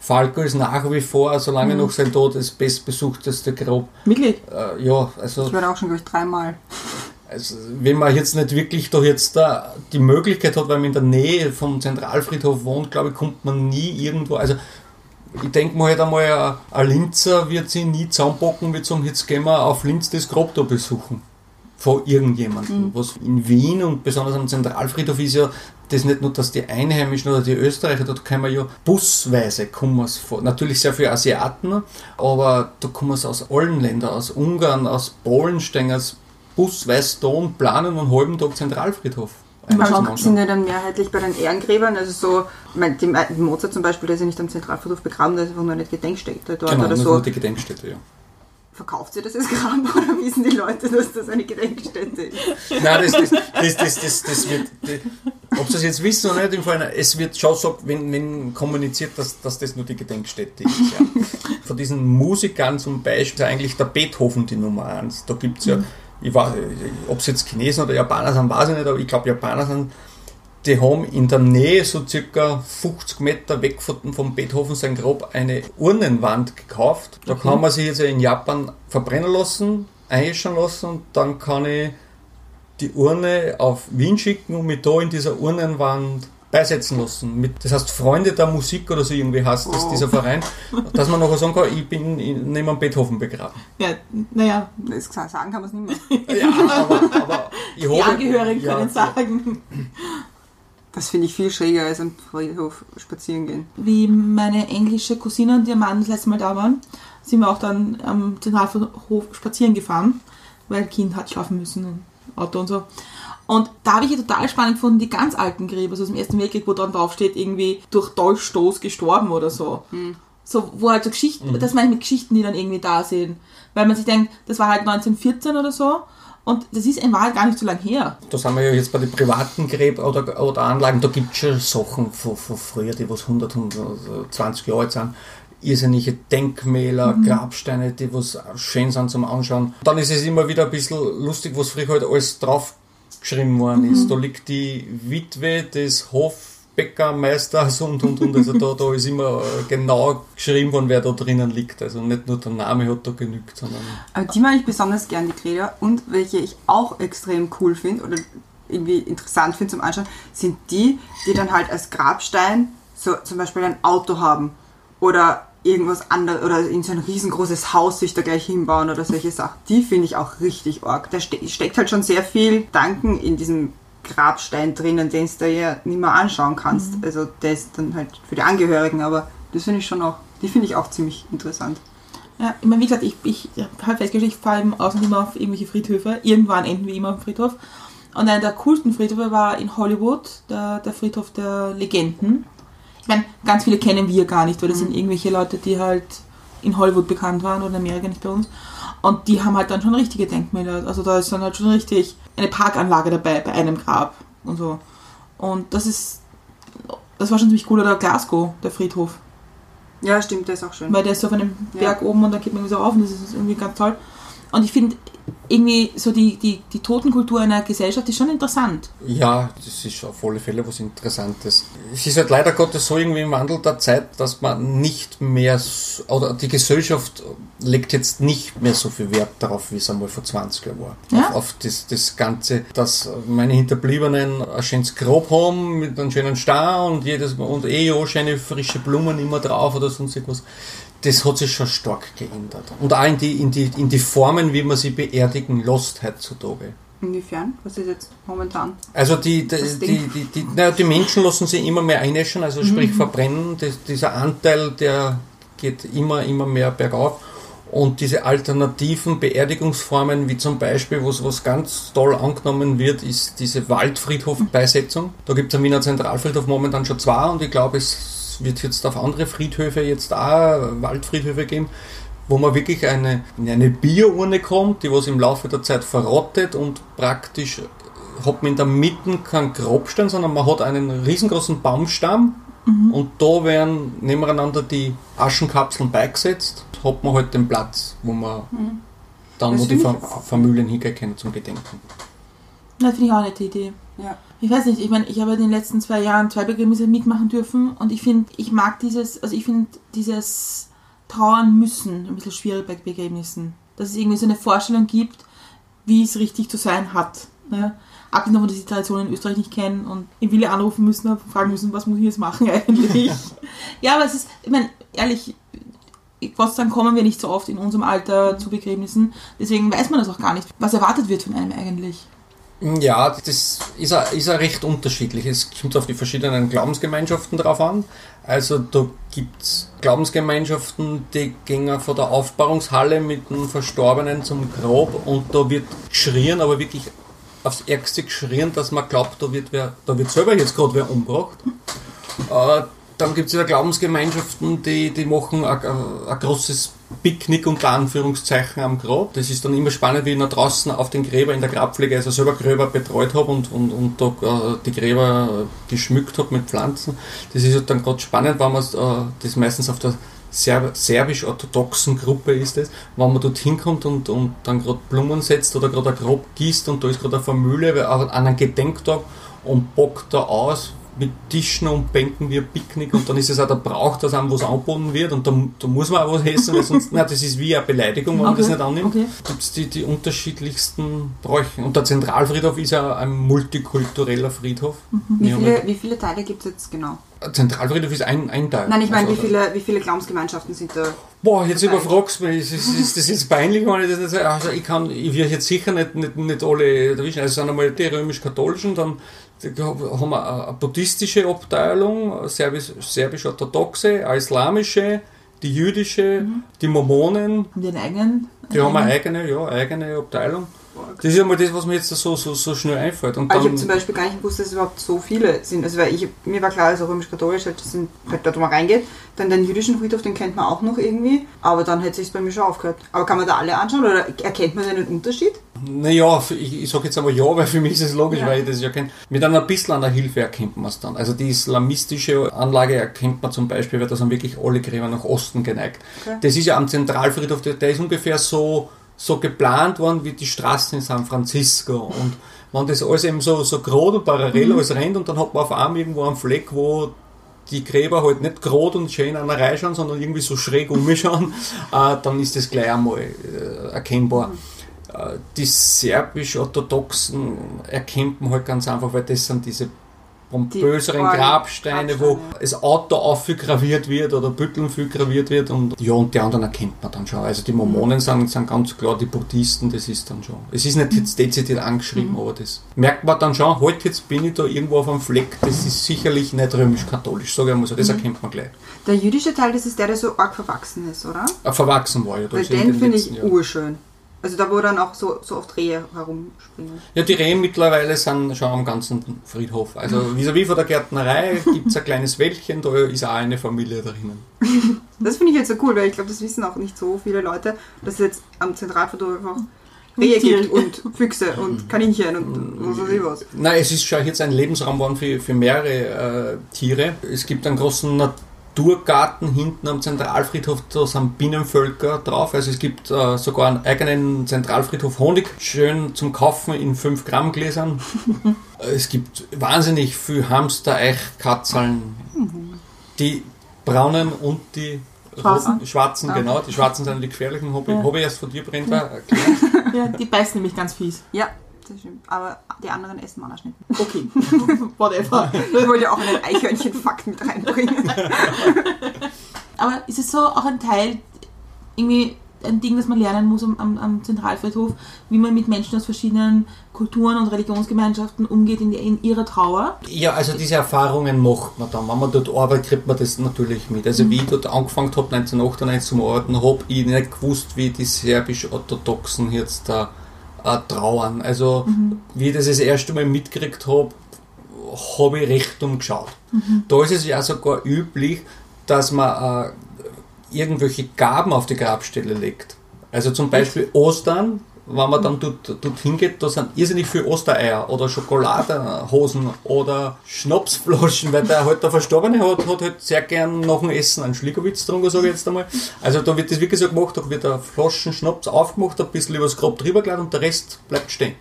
Falco ist nach wie vor, solange noch sein Tod, das bestbesuchteste Grab. Wirklich? Äh, ja, also, Ich war da auch schon, glaube ich, dreimal. also wenn man jetzt nicht wirklich doch jetzt da die Möglichkeit hat, weil man in der Nähe vom Zentralfriedhof wohnt, glaube ich, kommt man nie irgendwo. Also ich denke mal halt einmal, ein- ein Linzer wird sich nie zusammenpacken mit sagen, jetzt gehen wir auf Linz das Grab da besuchen. Von irgendjemandem. Was in Wien und besonders am Zentralfriedhof ist ja das nicht nur, dass die Einheimischen oder die Österreicher, dort kommen ja busweise, kommen vor. Natürlich sehr viele Asiaten, aber da kommen es aus allen Ländern, aus Ungarn, aus Polen, stehen aus busweise da und planen einen halben Tag Zentralfriedhof. Aber sind ja dann mehrheitlich bei den Ehrengräbern, also so, mein, die Mozart zum Beispiel, der ist ja nicht am Zentralfriedhof begraben, der ist einfach nur eine Gedenkstätte dort Genau, oder nur so. die Gedenkstätte, ja. Verkauft sie das als Grab oder wissen die Leute, dass das eine Gedenkstätte ist? Nein, das, das, das, das, das, das wird, das, ob sie es jetzt wissen oder nicht, im Fall, es wird schon so, wenn, wenn kommuniziert, dass, dass das nur die Gedenkstätte ist. Ja. Von diesen Musikern zum Beispiel ist eigentlich der Beethoven die Nummer eins. Da gibt es ja, ich weiß, ob es jetzt Chinesen oder Japaner sind, weiß ich nicht, aber ich glaube Japaner sind, die haben in der Nähe, so circa 50 Meter weg von, vom Beethoven sein Grab, eine Urnenwand gekauft. Da kann man sich jetzt in Japan verbrennen lassen, einäschern lassen und dann kann ich die Urne auf Wien schicken und mich da in dieser Urnenwand beisetzen lassen. Mit, das heißt Freunde der Musik oder so irgendwie heißt das, Oh. dieser Verein, dass man nachher sagen kann, ich bin in- neben einem Beethoven begraben. Ja, naja, sagen kann man es nicht mehr. Ja, aber, aber ich die habe- Angehörigen ja, können sagen. Das finde ich viel schräger als am Friedhof spazieren gehen. Wie meine englische Cousine und ihr Mann das letzte Mal da waren, sind wir auch dann am Zentralhof spazieren gefahren, weil Kind hat schlafen müssen im Auto und so. Und da habe ich ja total spannend gefunden, die ganz alten Gräber, also aus dem Ersten Weltkrieg, wo dann draufsteht, irgendwie durch Dolchstoß gestorben oder so. So, wo halt so Geschichten, das meine ich mit Geschichten, die dann irgendwie da sind. Weil man sich denkt, das war halt 1914 oder so und das ist in Wahrheit gar nicht so lang her. Da sind wir ja jetzt bei den privaten Gräb oder, oder Anlagen, da gibt es schon Sachen von, von früher, die was 100, 120 Jahre alt sind. Irrsinnige Denkmäler, Grabsteine, die was schön sind zum Anschauen. Dann ist es immer wieder ein bisschen lustig, was früher halt alles drauf geschrieben worden ist. Da liegt die Witwe des Hofbäckermeisters [LAUGHS] und und und. Also da, da ist immer äh, genau geschrieben worden, wer da drinnen liegt. Also nicht nur der Name hat da genügt, sondern. Aber die mag ich besonders gern, die Gräber. Und welche ich auch extrem cool finde oder irgendwie interessant finde zum Anschauen, sind die, die dann halt als Grabstein so zum Beispiel ein Auto haben oder irgendwas anderes oder in so ein riesengroßes Haus sich da gleich hinbauen oder solche Sachen. Die finde ich auch richtig arg. Da ste steckt halt schon sehr viel Danken in diesem Grabstein drinnen, den du ja nicht mehr anschauen kannst. Also der ist dann halt für die Angehörigen, aber das finde ich schon auch, die finde ich auch ziemlich interessant. Ja, ich meine, wie gesagt, ich, ich habe festgestellt, ich fahre im Ausland immer auf irgendwelche Friedhöfe. Irgendwann enden wir immer auf dem Friedhof. Und einer der coolsten Friedhöfe war in Hollywood, der, der Friedhof der Legenden. Ich meine, ganz viele kennen wir gar nicht, weil das sind irgendwelche Leute, die halt in Hollywood bekannt waren oder in Amerika nicht bei uns. Und die haben halt dann schon richtige Denkmäler. Also da ist dann halt schon richtig eine Parkanlage dabei bei einem Grab und so. Und das ist, das war schon ziemlich cool. Oder Glasgow, der Friedhof. Ja, stimmt, der ist auch schön. weil der ist so auf einem Ja. Berg oben und da geht man so rauf und das ist irgendwie ganz toll. Und ich finde irgendwie so die, die, die Totenkultur einer Gesellschaft ist schon interessant. Ja, das ist auf alle Fälle was Interessantes. Es ist halt leider Gottes so irgendwie im Wandel der Zeit, dass man nicht mehr, oder die Gesellschaft legt jetzt nicht mehr so viel Wert darauf, wie es einmal vor 20 Jahren war. Ja. Auf, auf das, das Ganze, dass meine Hinterbliebenen ein schönes Grab haben mit einem schönen Star und jedes Mal, und eh ja schöne frische Blumen immer drauf oder sonst irgendwas. Das hat sich schon stark geändert. Und auch in die, in die, in die Formen, wie man sie beerdigen lässt heutzutage. Inwiefern? Was ist jetzt momentan? Also die, die, die, die, die, naja, die Menschen lassen sich immer mehr einäschen, also sprich verbrennen. Das, dieser Anteil, der geht immer, immer mehr bergauf. Und diese alternativen Beerdigungsformen, wie zum Beispiel, was, was ganz toll angenommen wird, ist diese Waldfriedhof-Beisetzung. Da gibt es am Wiener Zentralfriedhof momentan schon zwei und ich glaube, es wird jetzt auf andere Friedhöfe jetzt auch Waldfriedhöfe geben, wo man wirklich eine, in eine Bierurne kommt, die was im Laufe der Zeit verrottet und praktisch hat man in der Mitte keinen Grabstein, sondern man hat einen riesengroßen Baumstamm und da werden nebeneinander die Aschenkapseln beigesetzt, hat man halt den Platz, wo man dann, Das wo die Fa. Familien hingehen können zum Gedenken. Das finde ich auch eine nette Idee. Ja. Ich weiß nicht, ich meine, ich habe in den letzten zwei Jahren zwei Begräbnisse mitmachen dürfen und ich finde, ich mag dieses, also ich finde dieses Trauern müssen ein bisschen schwierig bei Begräbnissen. Dass es irgendwie so eine Vorstellung gibt, wie es richtig zu sein hat. Ne? Abgesehen davon, dass ich die Tradition in Österreich nicht kenne und in Wille anrufen müssen und fragen müssen, was muss ich jetzt machen [LAUGHS] eigentlich. ja, aber es ist, ich meine, ehrlich, Gott sei kommen wir nicht so oft in unserem Alter zu Begräbnissen, deswegen weiß man das auch gar nicht, was erwartet wird von einem eigentlich. Ja, das ist auch, ist recht unterschiedlich. Es kommt auf die verschiedenen Glaubensgemeinschaften drauf an. Also da gibt es Glaubensgemeinschaften, die gehen von der Aufbahrungshalle mit dem Verstorbenen zum Grab und da wird geschrien, aber wirklich aufs Ärgste geschrien, dass man glaubt, da wird, wer, da wird selber jetzt gerade wer umgebracht. Äh, dann gibt es wieder Glaubensgemeinschaften, die, die machen ein großes Picknick unter Anführungszeichen am Grab. Das ist dann immer spannend, wie ich noch draußen auf den Gräber in der Grabpflege, also selber Gräber betreut habe und, und, und da äh, die Gräber geschmückt habe mit Pflanzen. Das ist halt dann gerade spannend, weil man äh, das meistens auf der Serb serbisch-orthodoxen Gruppe ist es, wenn man dort hinkommt und, und dann gerade Blumen setzt oder gerade ein Grab gießt und da ist gerade eine Familie an einem Gedenktag und bockt da aus mit Tischen und Bänken wie ein Picknick und dann ist es auch der Brauch, dass einem was angeboten wird und da, da muss man auch was essen, weil sonst, [LAUGHS] nein, das ist wie eine Beleidigung, wenn man das Okay, nicht annimmt. okay. Gibt es die, die unterschiedlichsten Bräuche. Und der Zentralfriedhof ist ja ein multikultureller Friedhof. Wie Wir haben viele, wie viele Teile gibt es jetzt genau? Zentralfriedhof ist ein, ein Teil. Nein, ich meine, Also, wie viele, wie viele Glaubensgemeinschaften sind da? Boah, jetzt überfragst du mich. Ist, ist, ist das jetzt peinlich, wenn ich das nicht sage? Also ich kann, ich werde jetzt sicher nicht, nicht, nicht alle erwischen. Also es sind einmal die römisch-katholischen, dann haben wir eine buddhistische Abteilung, serbisch- serbisch-orthodoxe, eine islamische, die jüdische, die Mormonen, die einen eigenen? die haben eine eigene, ja, eigene Abteilung. Das ist ja mal das, was mir jetzt so, so, so schnell einfällt. Und Aber ich habe zum Beispiel gar nicht gewusst, dass es überhaupt so viele sind. Also weil ich, mir war klar, also römisch-katholisch, halt, das sind halt dort, man reingeht. Dann den jüdischen Friedhof, den kennt man auch noch irgendwie. Aber dann hätte sich bei mir schon aufgehört. Aber kann man da alle anschauen oder erkennt man einen Unterschied? Naja, ich, ich sage jetzt aber ja, weil für mich ist es logisch, Ja. weil ich das ja kenne. Mit einer bisschen an der Hilfe erkennt man es dann. Also die islamistische Anlage erkennt man zum Beispiel, weil da sind wirklich alle Gräber nach Osten geneigt. Okay. Das ist ja am Zentralfriedhof, der ist ungefähr so, so geplant worden wie die Straßen in San Francisco. Und wenn das alles eben so, so gerade und parallel alles rennt und dann hat man auf einmal irgendwo einen Fleck, wo die Gräber halt nicht gerade und schön an der Reihe schauen, sondern irgendwie so schräg umschauen, [LAUGHS] äh, dann ist das gleich einmal äh, erkennbar. Äh, Die serbisch-orthodoxen erkennt man halt ganz einfach, weil das sind diese pompöseren Grabsteine, wo das Auto aufgraviert wird oder Bütteln viel graviert wird und ja, und die anderen erkennt man dann schon. Also die Mormonen sind, sind ganz klar, die Buddhisten, das ist dann schon. Es ist nicht jetzt dezidiert angeschrieben, aber das merkt man dann schon, heute jetzt bin ich da irgendwo auf einem Fleck, das ist sicherlich nicht römisch-katholisch, sage ich mal so, das erkennt man gleich. Der jüdische Teil, das ist der, der so arg verwachsen ist, oder? Äh, Verwachsen war ja da Weil den finde ich Jahren. urschön. Also da, wo dann auch so, so oft Rehe herumspringen. Ja, die Rehen mittlerweile sind schon am ganzen Friedhof. Also [LAUGHS] vis-à-vis von der Gärtnerei gibt es ein kleines Wäldchen, da ist auch eine Familie drinnen. [LAUGHS] Das finde ich jetzt so cool, weil ich glaube, das wissen auch nicht so viele Leute, dass es jetzt am Zentralfriedhof einfach Rehe gibt und Füchse und [LAUGHS] Kaninchen und was weiß ich was. Nein, es ist schon jetzt ein Lebensraum geworden für, für mehrere äh, Tiere. Es gibt einen großen Kulturgarten hinten am Zentralfriedhof, da sind Binnenvölker drauf. Also es gibt äh, sogar einen eigenen Zentralfriedhof Honig, schön zum Kaufen in 5 Gramm Gläsern. [LAUGHS] es gibt wahnsinnig viel Hamster, Eich, Katzeln, die braunen und die Schwarzen? roten, schwarzen, Ah. genau. Die schwarzen sind die gefährlichen, habe Ja. ich erst von dir, Brenda, erklärt. [LAUGHS] Ja, die beißen nämlich ganz fies. Ja, das stimmt. Aber die anderen essen Mannerschnitten. Okay, [LAUGHS] whatever. Ich wollte ja auch einen Eichhörnchen-Fakt mit reinbringen. [LAUGHS] Aber ist es so auch ein Teil, irgendwie ein Ding, das man lernen muss am, am, am Zentralfriedhof, wie man mit Menschen aus verschiedenen Kulturen und Religionsgemeinschaften umgeht in, in ihrer Trauer? Ja, also diese Erfahrungen macht man dann. Wenn man dort arbeitet, kriegt man das natürlich mit. Also wie ich dort angefangen habe, 1998 zum Arbeiten, habe ich nicht gewusst, wie die serbisch-orthodoxen jetzt da äh, trauern. Also wie ich das das erste Mal mitgekriegt habe, habe ich recht umgeschaut. Da ist es ja sogar üblich, dass man äh, irgendwelche Gaben auf die Grabstelle legt. Also zum Beispiel Ostern, wenn man dann dort, dort hingeht, da sind irrsinnig viele Ostereier oder Schokoladenhosen oder Schnapsflaschen, weil der halt der Verstorbene hat, hat halt sehr gern nach dem Essen einen Schligowitz drunter, sage ich jetzt einmal. Also da wird das wirklich so gemacht, da wird eine Flaschen Schnaps aufgemacht, ein bisschen übers Grab drüber gelegt und der Rest bleibt stehen.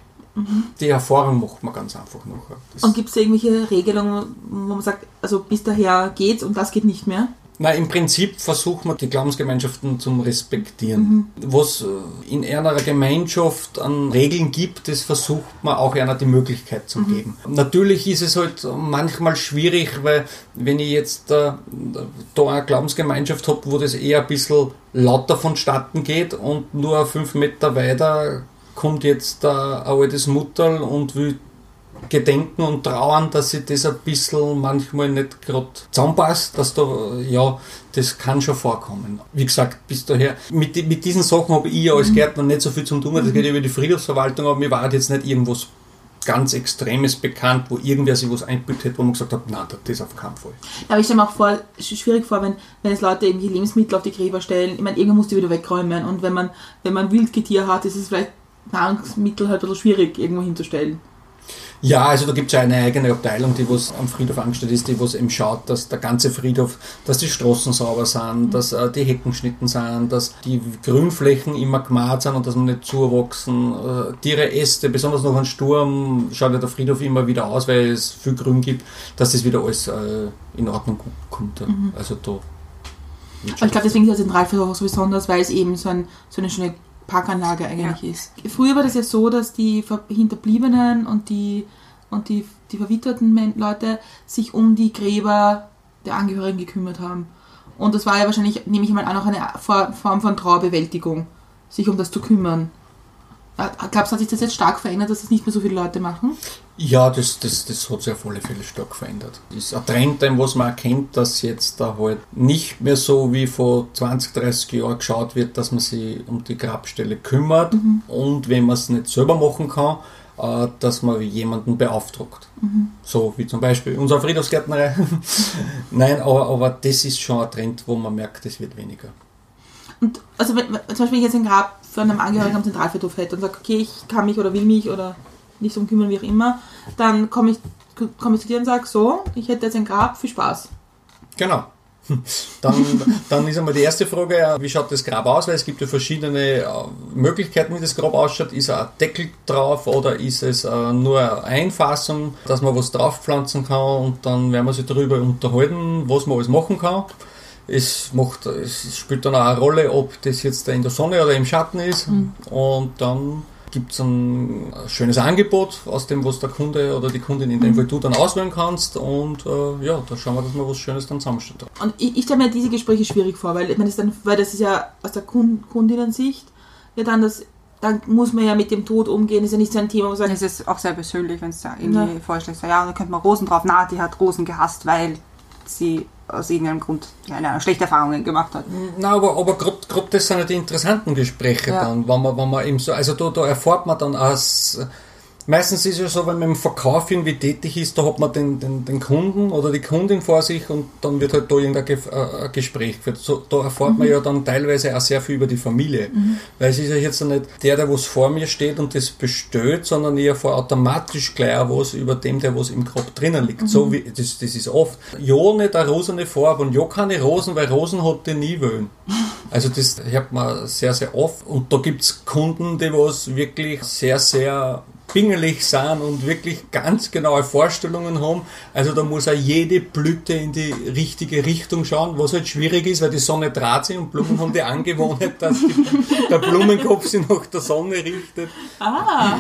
Die Erfahrung macht man ganz einfach. Das Und gibt es irgendwelche Regelungen, wo man sagt, also bis daher geht's und das geht nicht mehr? Na, im Prinzip versucht man die Glaubensgemeinschaften zum Respektieren. Was äh, in einer Gemeinschaft an Regeln gibt, das versucht man auch einer die Möglichkeit zu geben. Natürlich ist es halt manchmal schwierig, weil wenn ich jetzt äh, da eine Glaubensgemeinschaft habe, wo das eher ein bisschen lauter vonstatten geht und nur fünf Meter weiter kommt jetzt äh, ein altes Mutterl und will gedenken und trauern, dass sich das ein bisschen manchmal nicht gerade zusammenpasst, dass da, ja, das kann schon vorkommen. Wie gesagt, bis daher, mit, mit diesen Sachen habe ich ja als Gärtner nicht so viel zu tun, das geht über die Friedhofsverwaltung, aber mir war jetzt nicht irgendwas ganz Extremes bekannt, wo irgendwer sich was einbildet hat, wo man gesagt hat, nein, das auf keinen Fall. Aber ich stelle mir auch vor, sch- schwierig vor, wenn, wenn es Leute irgendwie Lebensmittel auf die Gräber stellen. Ich meine, irgendwann muss die wieder wegräumen. Und wenn man, wenn man Wildgetier hat, ist es vielleicht Nahrungsmittel halt ein bisschen schwierig irgendwo hinzustellen. Ja, also da gibt es ja eine eigene Abteilung, die was am Friedhof angestellt ist, die was eben schaut, dass der ganze Friedhof, dass die Straßen sauber sind, dass äh, die Hecken geschnitten sind, dass die Grünflächen immer gemahrt sind und dass man nicht zuwachsen. Äh, Tiere, Äste, besonders nach einem Sturm schaut ja der Friedhof immer wieder aus, weil es viel Grün gibt, dass das wieder alles äh, in Ordnung kommt. ja. Also da. Aber ich glaube, deswegen ist der Zentralfriedhof auch so besonders, weil es eben so, ein, so eine schöne Parkanlage eigentlich ist. Früher war das ja so, dass die Hinterbliebenen und die, und die, die verwitterten Leute sich um die Gräber der Angehörigen gekümmert haben. Und das war ja wahrscheinlich, nehme ich mal an, auch eine For- Form von Trauerbewältigung, sich um das zu kümmern. Äh, Glaubst du, hat sich das jetzt stark verändert, dass das nicht mehr so viele Leute machen? Ja, das, das, das hat sich auf alle Fälle stark verändert. Das ist ein Trend, was man erkennt, dass jetzt da halt nicht mehr so wie vor 20, 30 Jahren geschaut wird, dass man sich um die Grabstelle kümmert und wenn man es nicht selber machen kann, äh, dass man jemanden beauftragt. So wie zum Beispiel unsere Friedhofsgärtnerei. [LAUGHS] Nein, aber, aber das ist schon ein Trend, wo man merkt, es wird weniger. Und also wenn, zum Beispiel, jetzt ein Grab von einem Angehörigen am Zentralfriedhof hätte und sage, okay, ich kann mich oder will mich oder nicht drum kümmern, wie auch immer, dann komme ich, komme ich zu dir und sage, so, ich hätte jetzt ein Grab, viel Spaß. Genau. [LAUGHS] Dann, dann ist einmal die erste Frage, wie schaut das Grab aus? Weil es gibt ja verschiedene äh, Möglichkeiten, wie das Grab ausschaut. Ist ein Deckel drauf oder ist es äh, nur eine Einfassung, dass man was draufpflanzen kann und dann werden wir sich darüber unterhalten, was man alles machen kann. Es, macht, es spielt dann auch eine Rolle, ob das jetzt in der Sonne oder im Schatten ist. Und dann gibt es ein schönes Angebot, aus dem was der Kunde oder die Kundin in dem Fall du dann auswählen kannst. Und äh, ja, da schauen wir, dass wir was Schönes dann zusammenstellen. Und ich, ich stelle mir diese Gespräche schwierig vor, weil, ich meine, das, dann, weil das ist ja aus der Kund, Kundinnensicht, ja dann das, dann muss man ja mit dem Tod umgehen, ist ja nicht so ein Thema, wo sagt, Es ist auch sehr persönlich, wenn es da irgendwie Ja. vorschlägt, so, ja, da könnte man Rosen drauf, na, die hat Rosen gehasst, weil sie aus irgendeinem Grund ja, eine schlechte Erfahrungen gemacht hat. Na, aber, aber gerade das sind ja die interessanten Gespräche Ja. dann, wenn man, wenn man eben so, also da, da erfährt man dann aus, Meistens ist es ja so, wenn man im Verkauf irgendwie tätig ist, da hat man den, den, den Kunden oder die Kundin vor sich und dann wird halt da irgendein Ge äh, Gespräch geführt. So, da erfahrt man ja dann teilweise auch sehr viel über die Familie. Weil es ist ja jetzt nicht der, der was vor mir steht und das bestellt, sondern ich erfahre automatisch gleich auch was über dem, der was im Kopf drinnen liegt. So wie, das, das ist oft. Ja, nicht eine rosene Farbe und ja, keine Rosen, weil Rosen hat die nie wollen. Also das hört man sehr, sehr oft. Und da gibt's Kunden, die was wirklich sehr, sehr pingelig sind und wirklich ganz genaue Vorstellungen haben. Also da muss auch jede Blüte in die richtige Richtung schauen, was halt schwierig ist, weil die Sonne draht sich und Blumen haben die Angewohnheit, dass die, der Blumenkopf sich nach der Sonne richtet. Ah,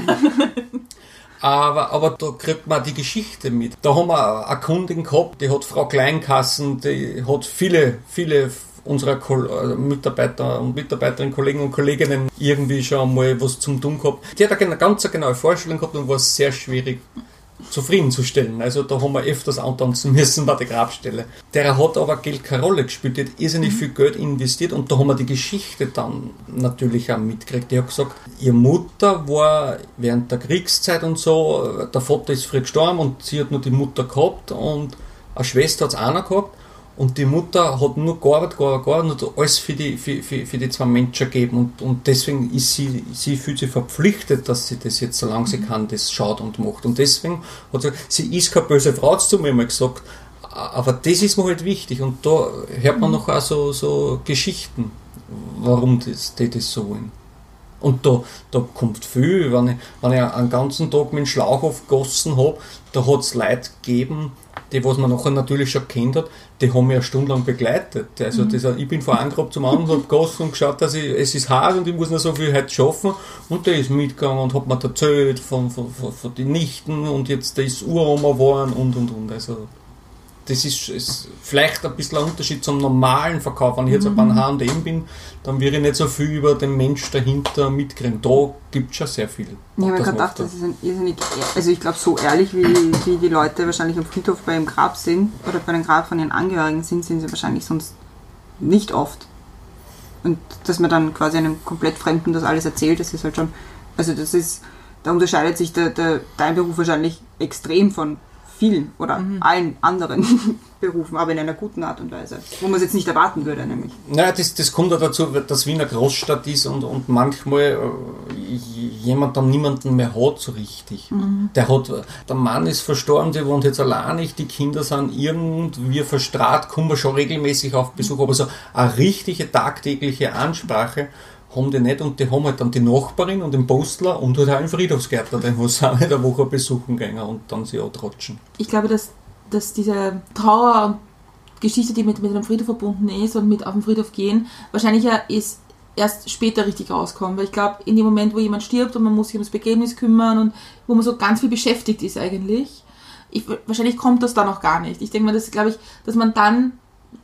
Aber, aber da kriegt man die Geschichte mit. Da haben wir eine Kundin gehabt, die hat Frau Kleinkassen, die hat viele, viele unserer äh, Mitarbeiter und Mitarbeiterinnen, Kollegen und Kolleginnen irgendwie schon einmal was zum tun gehabt. Die hat eine ganz genaue Vorstellung gehabt und war sehr schwierig zufriedenzustellen. Also da haben wir öfters antanzen müssen bei der Grabstelle. Der hat aber Geld keine Rolle gespielt, die hat irrsinnig viel Geld investiert und da haben wir die Geschichte dann natürlich auch mitgekriegt. Die hat gesagt, ihre Mutter war während der Kriegszeit und so, der Vater ist früh gestorben und sie hat nur die Mutter gehabt und eine Schwester hat es auch noch gehabt. Und die Mutter hat nur gearbeitet, gearbeitet, gearbeitet und alles für die, für, für, für die zwei Menschen gegeben. Und, und deswegen ist sie, sie fühlt sich verpflichtet, dass sie das jetzt, solange sie kann, das schaut und macht. Und deswegen hat sie, sie ist keine böse Frau, hat sie zu mir mal gesagt. Aber das ist mir halt wichtig. Und da hört man noch auch so, so Geschichten, warum das, die das so wollen. Und da, da kommt viel, wenn ich, wenn ich einen ganzen Tag mit dem Schlauch aufgegossen habe, da hat es Leute gegeben, die, was man nachher natürlich schon kennt hat, die haben mich eine Stunde lang begleitet. Also das, ich bin vor einem Grab zum anderen, habe [LAUGHS] gegossen und geschaut, dass ich, es ist heiß und ich muss noch so viel heute schaffen. Und der ist mitgegangen und hat mir erzählt von, von, von, von den Nichten und jetzt der ist Uroma geworden und und und. Also das ist, ist vielleicht ein bisschen ein Unterschied zum normalen Verkauf. Wenn ich jetzt beim H&M bin, dann würde ich nicht so viel über den Mensch dahinter mitkriegen. Da gibt es schon sehr viel. Ich habe mir gedacht, das ist ein irrsinnig, also ich glaube, so ehrlich wie, wie die Leute wahrscheinlich am Friedhof bei ihrem Grab sind oder bei dem Grab von ihren Angehörigen sind, sind sie wahrscheinlich sonst nicht oft. Und dass man dann quasi einem komplett Fremden das alles erzählt, das ist halt schon, also das ist, da unterscheidet sich der, der, dein Beruf wahrscheinlich extrem von vielen oder allen anderen [LAUGHS] Berufen, aber in einer guten Art und Weise, wo man es jetzt nicht erwarten würde, nämlich. Naja, das, das kommt auch dazu, dass Wien eine Großstadt ist und, und manchmal äh, jemand dann niemanden mehr hat so richtig. Der hat, der Mann ist verstorben, der wohnt jetzt allein nicht, die Kinder sind irgendwie verstrahlt, kommen wir schon regelmäßig auf Besuch, aber so eine richtige tagtägliche Ansprache haben die nicht und die haben halt dann die Nachbarin und den Postler und halt auch einen Friedhofsgärtner, den sie auch in der Woche besuchen gehen und dann sie antrotschen. ich glaube, dass, dass diese Trauer und Geschichte, die mit, mit einem Friedhof verbunden ist und mit auf den Friedhof gehen, wahrscheinlich ja ist erst später richtig rauskommen. Weil ich glaube, in dem Moment, wo jemand stirbt und man muss sich ums Begräbnis kümmern und wo man so ganz viel beschäftigt ist eigentlich, ich, wahrscheinlich kommt das dann auch gar nicht. Ich denke mal, das glaube ich, dass man dann,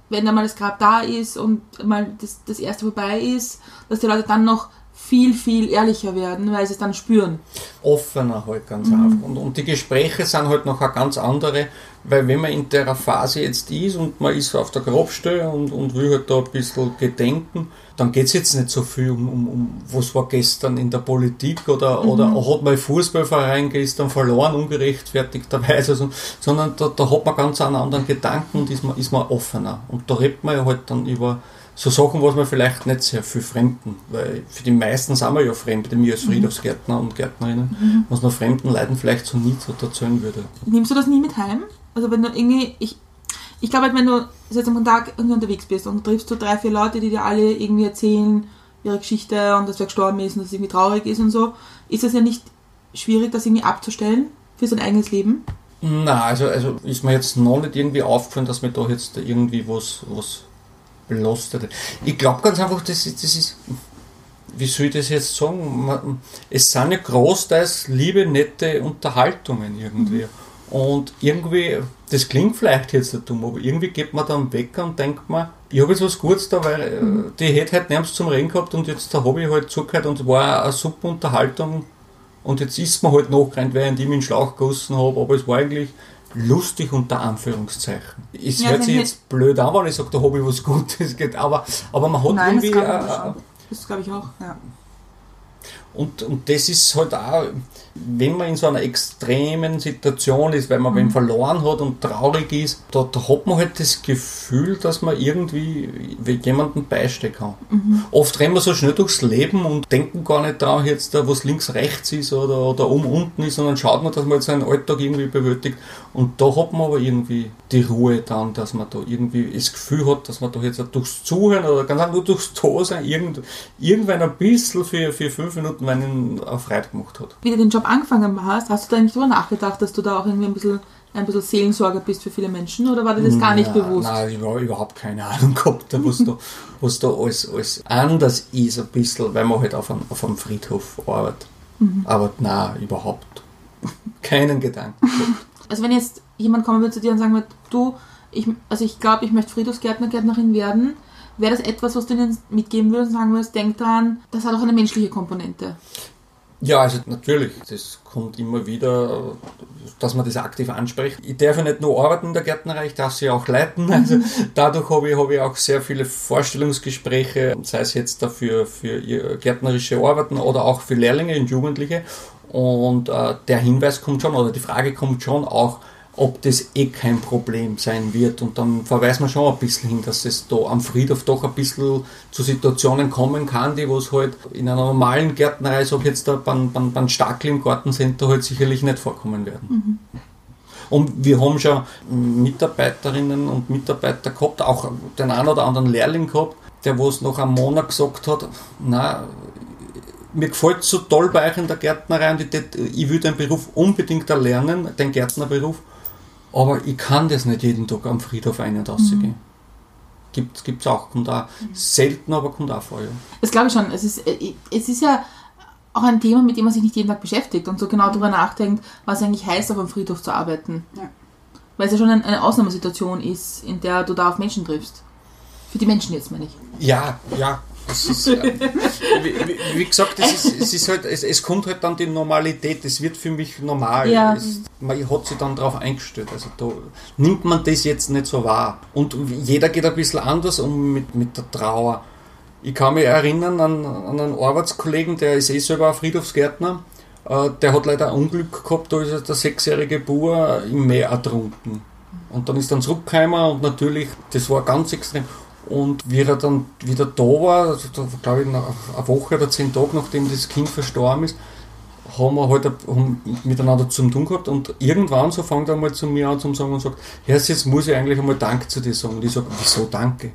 wenn dann mal das Grab da ist und mal das, das erste vorbei ist, dass die Leute dann noch viel, viel ehrlicher werden, weil sie es dann spüren. offener halt ganz einfach. Und, und die Gespräche sind halt noch eine ganz andere, weil wenn man in der Phase jetzt ist und man ist auf der Grabstelle und, und will halt da ein bisschen gedenken, dann geht es jetzt nicht so viel um, um, um was war gestern in der Politik oder, oder hat mein Fußballverein gestern verloren, ungerechtfertigterweise, also, sondern da, da hat man ganz einen anderen Gedanken und ist man, ist man offener. Und da redet man ja halt dann über so Sachen, was man vielleicht nicht sehr viel Fremden, weil für die meisten sind wir ja Fremde, mir als Friedhofsgärtner und Gärtnerinnen, was man fremden Leuten vielleicht so nie so erzählen würde. Nimmst du das nie mit heim? Also wenn du irgendwie, ich, ich glaube halt, wenn du jetzt am Tag irgendwie unterwegs bist und triffst du drei, vier Leute, die dir alle irgendwie erzählen, ihre Geschichte und dass wer gestorben ist und dass es irgendwie traurig ist und so, ist es ja nicht schwierig, das irgendwie abzustellen für sein eigenes Leben? Na, also, also ist mir jetzt noch nicht irgendwie aufgefallen, dass mir da jetzt irgendwie was, was belastet. Ich glaube ganz einfach, das, ist- das ist, wie soll ich das jetzt sagen? Es sind ja großteils liebe, nette Unterhaltungen irgendwie. Und irgendwie, das klingt vielleicht jetzt nicht dumm, aber irgendwie geht man dann weg und denkt man, ich habe jetzt was Gutes da, weil äh, die hätte halt nichts zum Reden gehabt und jetzt da habe ich halt zugehört und war eine super Unterhaltung und jetzt ist man halt nachgerannt, während ich mich in den Schlauch gegossen habe, aber es war eigentlich lustig unter Anführungszeichen. Es Ja, hört sich jetzt blöd an, wenn ich sage, da habe ich was Gutes, geht, aber, aber man hat Nein, das irgendwie, man äh. Das glaube ich auch. Ja. Und, und das ist halt auch, wenn man in so einer extremen Situation ist, weil man wen verloren hat und traurig ist, da, da hat man halt das Gefühl, dass man irgendwie jemanden beistehen kann. Oft rennen wir so schnell durchs Leben und denken gar nicht daran, jetzt da, was links, rechts ist oder, oder um, unten ist, sondern schaut man, dass man jetzt seinen Alltag irgendwie bewältigt. Und da hat man aber irgendwie die Ruhe dann, dass man da irgendwie das Gefühl hat, dass man da jetzt durchs Zuhören oder ganz einfach nur durchs Dasein irgend, irgendwann ein bisschen für, für fünf Minuten einen auf Freude gemacht hat. Wie du den Job angefangen hast, hast du da eigentlich drüber nachgedacht, dass du da auch irgendwie ein bisschen, ein bisschen Seelensorger bist für viele Menschen oder war dir das gar nicht Ja, bewusst? Nein, ich habe überhaupt keine Ahnung gehabt, was da, [LAUGHS] was da alles, alles anders ist, ein bisschen, weil man halt auf einem, auf einem Friedhof arbeitet. Mhm. Aber nein, überhaupt keinen Gedanken gehabt. [LAUGHS] Also wenn jetzt jemand kommen würde zu dir und sagen würde, du, ich, also ich glaube, ich möchte Friedhofsgärtner, Gärtnerin werden, wäre das etwas, was du ihnen mitgeben würdest und sagen würdest, denk dran, das hat auch eine menschliche Komponente. Ja, also natürlich, das kommt immer wieder, dass man das aktiv anspricht. Ich darf ja nicht nur arbeiten in der Gärtnerei, ich darf sie auch leiten. [LAUGHS] Also dadurch habe ich, habe ich auch sehr viele Vorstellungsgespräche, sei es jetzt dafür für gärtnerische Arbeiten oder auch für Lehrlinge und Jugendliche. Und äh, der Hinweis kommt schon, oder die Frage kommt schon auch, ob das eh kein Problem sein wird. Und dann verweist man schon ein bisschen hin, dass es da am Friedhof doch ein bisschen zu Situationen kommen kann, die was halt in einer normalen Gärtnerei, so jetzt da beim, beim, beim Stackel im Gartencenter halt sicherlich nicht vorkommen werden. Und wir haben schon Mitarbeiterinnen und Mitarbeiter gehabt, auch den einen oder anderen Lehrling gehabt, der was nach einem Monat gesagt hat, na, mir gefällt so toll bei euch in der Gärtnerei und ich, ich will den Beruf unbedingt erlernen, den Gärtnerberuf, aber ich kann das nicht jeden Tag am Friedhof ein- und rausgehen. Gibt es auch, kommt auch selten, aber kommt auch vor, ja. Das glaube ich schon. Es ist, äh, es ist ja auch ein Thema, mit dem man sich nicht jeden Tag beschäftigt und so genau darüber nachdenkt, was eigentlich heißt, auf einem Friedhof zu arbeiten. Ja. Weil es ja schon ein- eine Ausnahmesituation ist, in der du da auf Menschen triffst. Für die Menschen jetzt, meine ich. Ja, ja. Ist, wie, wie, gesagt, es, ist, es, ist halt, es, es kommt halt dann die Normalität. Es wird für mich normal. Ja. Es, man hat sich dann darauf eingestellt. Also da nimmt man das jetzt nicht so wahr. Und jeder geht ein bisschen anders um mit, mit der Trauer. Ich kann mich erinnern an, an einen Arbeitskollegen, der ist eh selber ein Friedhofsgärtner. Äh, Der hat leider ein Unglück gehabt, da ist der sechsjährige Bub im Meer ertrunken. Und dann ist er zurückgekommen und natürlich, das war ganz extrem. Und wie er dann wieder da war, also glaube ich, eine Woche oder zehn Tage, nachdem das Kind verstorben ist, haben wir halt haben miteinander zu tun gehabt und irgendwann so fängt er mal zu mir an zu sagen und sagt, Herr, jetzt muss ich eigentlich einmal Danke zu dir sagen. Und ich sage, wieso Danke?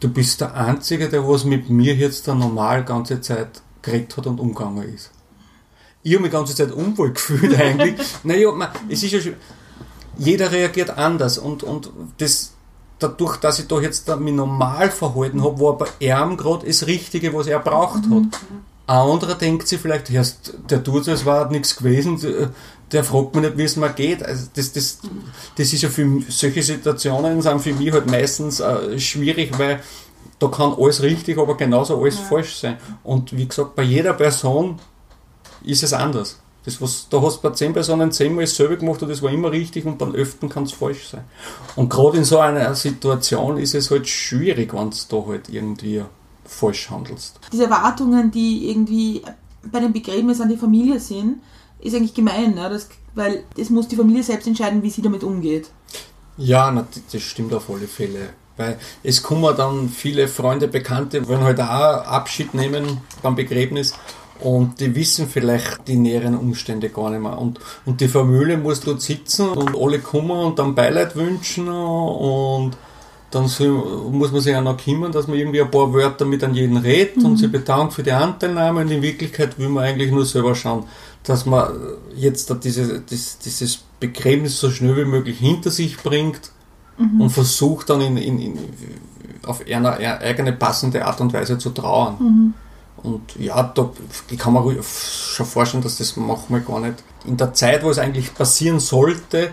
Du bist der Einzige, der was mit mir jetzt da normal ganze Zeit geredet hat und umgegangen ist. Ich habe mich die ganze Zeit unwohl [LAUGHS] gefühlt eigentlich. naja, man, es ist ja schon, jeder reagiert anders und, und das, dadurch, dass ich da jetzt mich normal verhalten habe, war bei ihm gerade das Richtige, was er braucht hat. Ein anderer denkt sich vielleicht, ja, der tut so, es war nichts gewesen, der- fragt mich nicht, wie es mir geht. Also das, das, das ist ja für mich- solche Situationen sind für mich halt meistens äh, schwierig, weil da kann alles richtig, aber genauso alles falsch sein. Und wie gesagt, bei jeder Person ist es anders. Das, was, da hast du bei zehn Personen zehnmal dasselbe gemacht und das war immer richtig und beim öften kann es falsch sein. Und gerade in so einer Situation ist es halt schwierig, wenn du da halt irgendwie falsch handelst. Diese Erwartungen, die irgendwie bei dem Begräbnis an die Familie sind, ist eigentlich gemein, ne? das, weil es muss die Familie selbst entscheiden, wie sie damit umgeht. Ja, na, das stimmt auf alle Fälle. Weil es kommen dann viele Freunde, Bekannte, wollen halt auch Abschied nehmen beim Begräbnis und die wissen vielleicht die näheren Umstände gar nicht mehr. Und, und die Familie muss dort sitzen und alle kommen und dann Beileid wünschen und dann muss man sich auch noch kümmern, dass man irgendwie ein paar Wörter mit an jeden redet und sich bedankt für die Anteilnahme und in Wirklichkeit will man eigentlich nur selber schauen, dass man jetzt diese, dies- dieses Begräbnis so schnell wie möglich hinter sich bringt und versucht dann in, in, in, auf eine eigene passende Art und Weise zu trauern. Und ja, da, ich kann mir ruhig schon vorstellen, dass das manchmal gar nicht in der Zeit, wo es eigentlich passieren sollte,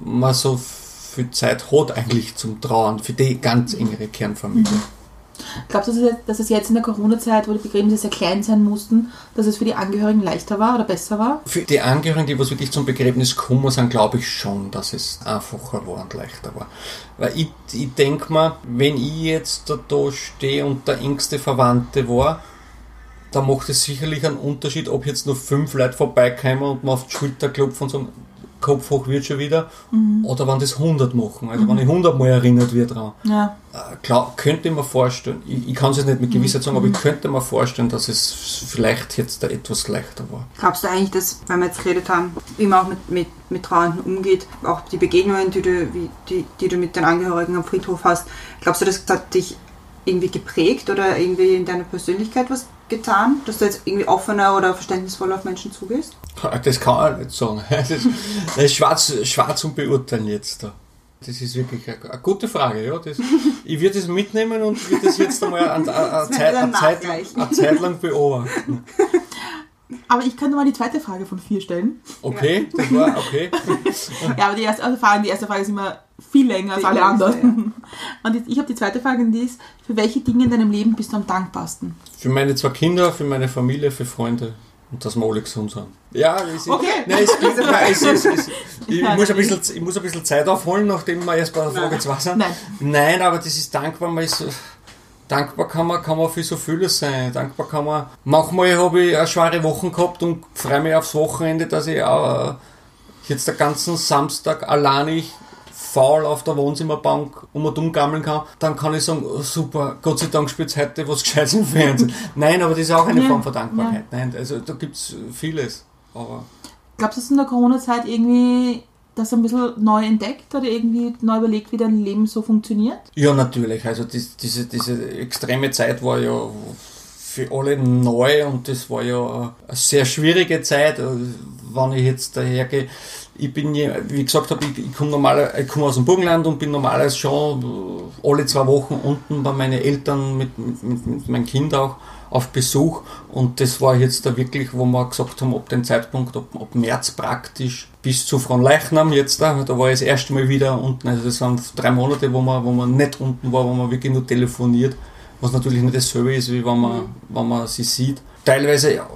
man so viel Zeit hat eigentlich zum Trauern für die ganz engere Kernfamilie. Glaubst du, dass es jetzt- in der Corona-Zeit, wo die Begräbnisse sehr klein sein mussten, dass es für die Angehörigen leichter war oder besser war? Für die Angehörigen, die was wirklich zum Begräbnis kommen sind, glaube ich schon, dass es einfacher war und leichter war. Weil ich, ich denke mir, wenn ich jetzt da, da stehe und der engste Verwandte war, da macht es sicherlich einen Unterschied, ob jetzt nur fünf Leute vorbeikommen und man auf die Schulter klopfen und sagen, Kopf hoch wird schon wieder, oder wenn das 100 machen, also wenn ich 100 Mal erinnert wird dran. Ja. Äh, Klar, könnte ich mir vorstellen, ich, ich kann es jetzt nicht mit Gewissheit sagen, aber ich könnte mir vorstellen, dass es vielleicht jetzt da etwas leichter war. Glaubst du eigentlich, dass, weil wir jetzt geredet haben, wie man auch mit, mit, mit Trauernden umgeht, auch die Begegnungen, die du, wie, die, die du mit den Angehörigen am Friedhof hast, glaubst du, das hat dich irgendwie geprägt oder irgendwie in deiner Persönlichkeit was getan, dass du jetzt irgendwie offener oder verständnisvoller auf Menschen zugehst? Das kann ich nicht sagen. [LAUGHS] Das ist, das ist schwarz, schwarz zum Beurteilen jetzt da. Das ist wirklich eine, eine gute Frage. Ja. Das, ich würde das mitnehmen und würde das jetzt einmal [LAUGHS] eine, eine, Zeit, eine, Zeit, lang- eine Zeit lang beobachten. [LAUGHS] Aber ich könnte mal die zweite Frage von vier stellen. Okay, das war okay. Ja, aber die erste also Frage, die erste Frage ist immer viel länger als alle anderen. [LAUGHS] Und jetzt, ich habe die zweite Frage, und die ist, für welche Dinge in deinem Leben bist du am dankbarsten? Für meine zwei Kinder, für meine Familie, für Freunde und dass wir alle gesund sind. Ja, es ist, Okay. Nein, es, gibt- [LAUGHS] nein, es, ist- es, ich, Ja, muss ein bisschen, ich muss ein bisschen Zeit aufholen, nachdem wir erst bei der Frage 2 sind. Nein. Nein, aber das ist dankbar, man ist, dankbar kann man, kann man für so vieles sein. Dankbar kann man, manchmal habe ich eine schwere Woche gehabt und freue mich aufs Wochenende, dass ich auch äh, jetzt den ganzen Samstag alleinig faul auf der Wohnzimmerbank um und um gammeln kann, dann kann ich sagen, oh, super, Gott sei Dank spielt heute was Gescheites im Fernsehen. [LAUGHS] Nein, aber das ist auch eine Form von Dankbarkeit. Nein, also da gibt es vieles. Aber Glaubst du, dass in der Corona-Zeit irgendwie das ein bisschen neu entdeckt oder irgendwie neu überlegt, wie dein Leben so funktioniert? Ja, natürlich. Also dies, diese, diese extreme Zeit war ja für alle neu und das war ja eine sehr schwierige Zeit. Also, Wenn ich jetzt dahergehe, ich bin, wie gesagt habe, ich, ich komme normal, ich komme aus dem Burgenland und bin normalerweise schon äh, alle zwei Wochen unten bei meinen Eltern mit, mit, mit, mit meinem Kind auch auf Besuch. Und das war jetzt da wirklich, wo wir gesagt haben, ab dem Zeitpunkt, ab, ab März praktisch bis zu Fronleichnam jetzt da, da war ich das erste Mal wieder unten, also das waren drei Monate, wo man, wo man nicht unten war, wo man wirklich nur telefoniert, was natürlich nicht dasselbe ist, wie wenn man, wenn man sie sieht. Teilweise ja,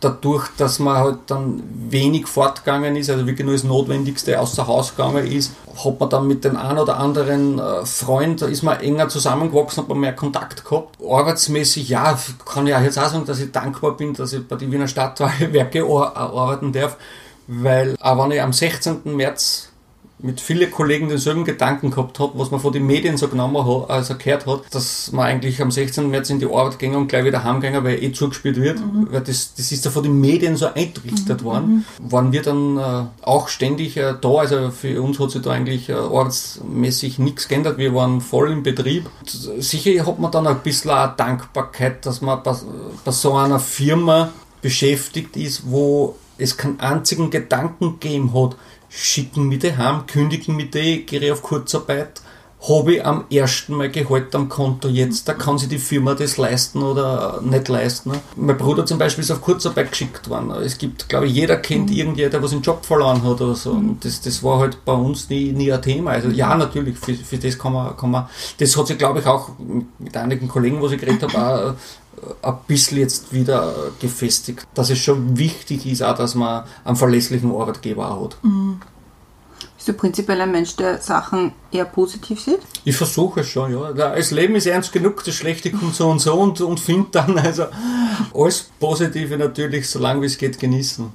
dadurch, dass man halt dann wenig fortgegangen ist, also wirklich nur das Notwendigste außer Haus gegangen ist, hat man dann mit den ein oder anderen äh, Freund, ist man enger zusammengewachsen, hat man mehr Kontakt gehabt. Arbeitsmäßig, ja, kann ich auch jetzt auch sagen, dass ich dankbar bin, dass ich bei den Wiener Stadtwerke ar- [LAUGHS] arbeiten darf, weil auch wenn ich am 16. März mit vielen Kollegen denselben Gedanken gehabt habe, was man von den Medien so genommen hat, also gehört hat, dass man eigentlich am 16. März in die Arbeit gehen und gleich wieder heimgehen, weil eh zugespielt wird, weil das, das ist ja von den Medien so eintrichtert worden, waren wir dann äh, auch ständig äh, da, also für uns hat sich da eigentlich äh, ortsmäßig nichts geändert, wir waren voll im Betrieb. Und sicher hat man dann ein bisschen auch Dankbarkeit, dass man bei, bei so einer Firma beschäftigt ist, wo es keinen einzigen Gedanken gegeben hat, schicken die heim, kündigen die, gehe auf Kurzarbeit, habe ich am ersten Mal Gehalt am Konto jetzt, da kann sich die Firma das leisten oder nicht leisten. Mein Bruder zum Beispiel ist auf Kurzarbeit geschickt worden. Es gibt, glaube ich, jeder kennt irgendjemand, der was den Job verloren hat oder so. Und das, das war halt bei uns nie, nie ein Thema. Also ja, natürlich, für, für das kann man, kann man, das hat sich, glaube ich, auch mit einigen Kollegen, was ich geredet habe, auch ein bisschen jetzt wieder gefestigt, dass es schon wichtig ist, auch, dass man einen verlässlichen Arbeitgeber auch hat. Bist du prinzipiell ein Mensch, der Sachen eher positiv sieht? Ich versuche es schon, ja. Das Leben ist ernst genug, das Schlechte kommt so und so und, und finde dann [LAUGHS] also alles Positive natürlich, solange wie es geht, genießen.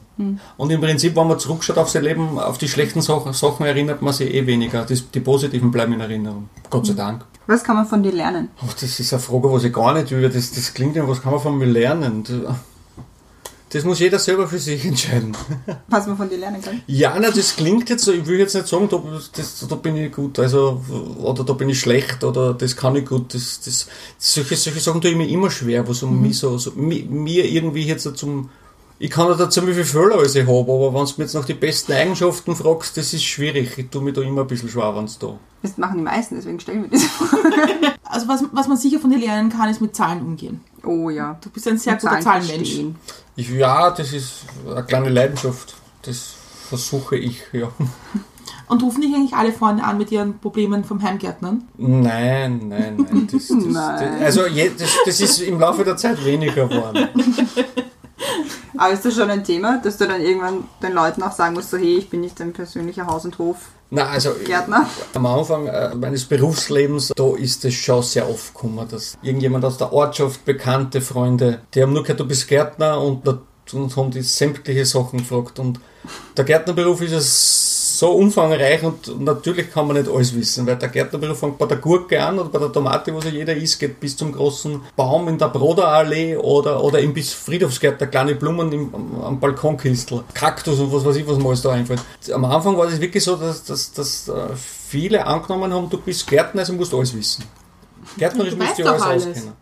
Und im Prinzip, wenn man zurückschaut auf sein Leben, auf die schlechten Sachen, Sachen erinnert man sich eh weniger. Das, die positiven bleiben in Erinnerung. Gott sei Dank. Was kann man von dir lernen? Oh, das ist eine Frage, was ich gar nicht über. Das, das klingt ja, was kann man von mir lernen? Das muss jeder selber für sich entscheiden. [LAUGHS] Was man von dir lernen kann? Ja, na, das klingt jetzt so, ich will jetzt nicht sagen, da, das, da bin ich gut, also, oder da bin ich schlecht, oder das kann ich gut, das, das, solche, solche Sachen tue ich mir immer schwer, was um mich so, so mi- mir irgendwie jetzt so zum, ich kann nicht dazu, wie viele Fehler ich habe, aber wenn du mir jetzt nach die besten Eigenschaften fragst, das ist schwierig, ich tue mir da immer ein bisschen schwer, wenn es da. Das machen die meisten, deswegen stellen wir diese Frage. [LAUGHS] Also was, was man sicher von dir lernen kann, ist mit Zahlen umgehen. Oh ja. Du bist ein sehr Und guter Zahlen Zahlenmensch. Ich, ja, das ist eine kleine Leidenschaft, das versuche ich, ja. [LAUGHS] Und rufen dich eigentlich alle Freunde an mit ihren Problemen vom Heimgärtnern? Nein, nein, nein. Das, das, [LAUGHS] Nein. Das, also je, das, das ist im Laufe der Zeit weniger geworden. Aber ist das schon ein Thema, dass du dann irgendwann den Leuten auch sagen musst, so hey, ich bin nicht dein persönlicher Haus- und Hof Na, also Gärtner? am Anfang äh, meines Berufslebens, da ist es schon sehr oft gekommen, dass irgendjemand aus der Ortschaft, bekannte Freunde, die haben nur gehört, du bist Gärtner und, und haben die sämtliche Sachen gefragt. Und der Gärtnerberuf ist es so umfangreich und natürlich kann man nicht alles wissen, weil der Gärtnerberuf fängt bei der Gurke an oder bei der Tomate, was ja jeder isst, geht bis zum großen Baum in der Broderallee oder, oder eben bis Friedhofsgärtner, kleine Blumen im, am, Balkonkistel, Kaktus und was weiß ich, was mir alles da einfällt. Am Anfang war das wirklich so, dass, dass, dass äh, viele angenommen haben, du bist Gärtner, also musst du alles wissen. Gärtnerisch musst du alles alles. auskennen.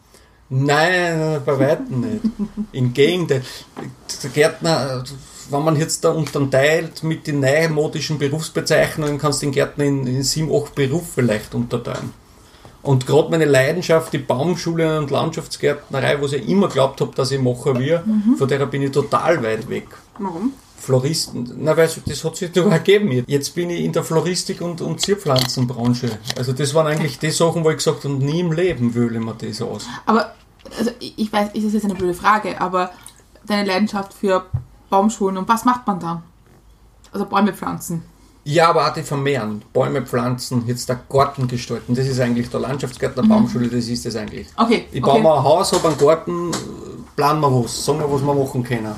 Nein, bei Weitem nicht. Im Gegenteil. Der Gärtner, wenn man jetzt da unterteilt mit den neumodischen Berufsbezeichnungen, kannst du den Gärtner in, in sieben, acht Berufe vielleicht unterteilen. Und gerade meine Leidenschaft, die Baumschule und Landschaftsgärtnerei, was ich immer glaubt habe, dass ich mache wir, von der bin ich total weit weg. Warum? Floristen, na weil das hat sich doch ergeben. Jetzt bin ich in der Floristik und, und Zierpflanzenbranche. Also das waren eigentlich die Sachen, wo ich gesagt habe, nie im Leben wähle ich mir das aus. Aber, also ich ich weiß, ist das jetzt eine blöde Frage, aber deine Leidenschaft für Baumschulen und was macht man da? Also Bäume pflanzen. Ja, aber die vermehren, Bäume pflanzen, jetzt der Garten gestalten, das ist eigentlich der Landschaftsgärtner, Baumschule, das ist das eigentlich. Okay. Ich okay. baue mir ein Haus, habe einen Garten, planen wir was, sagen wir, was wir machen können.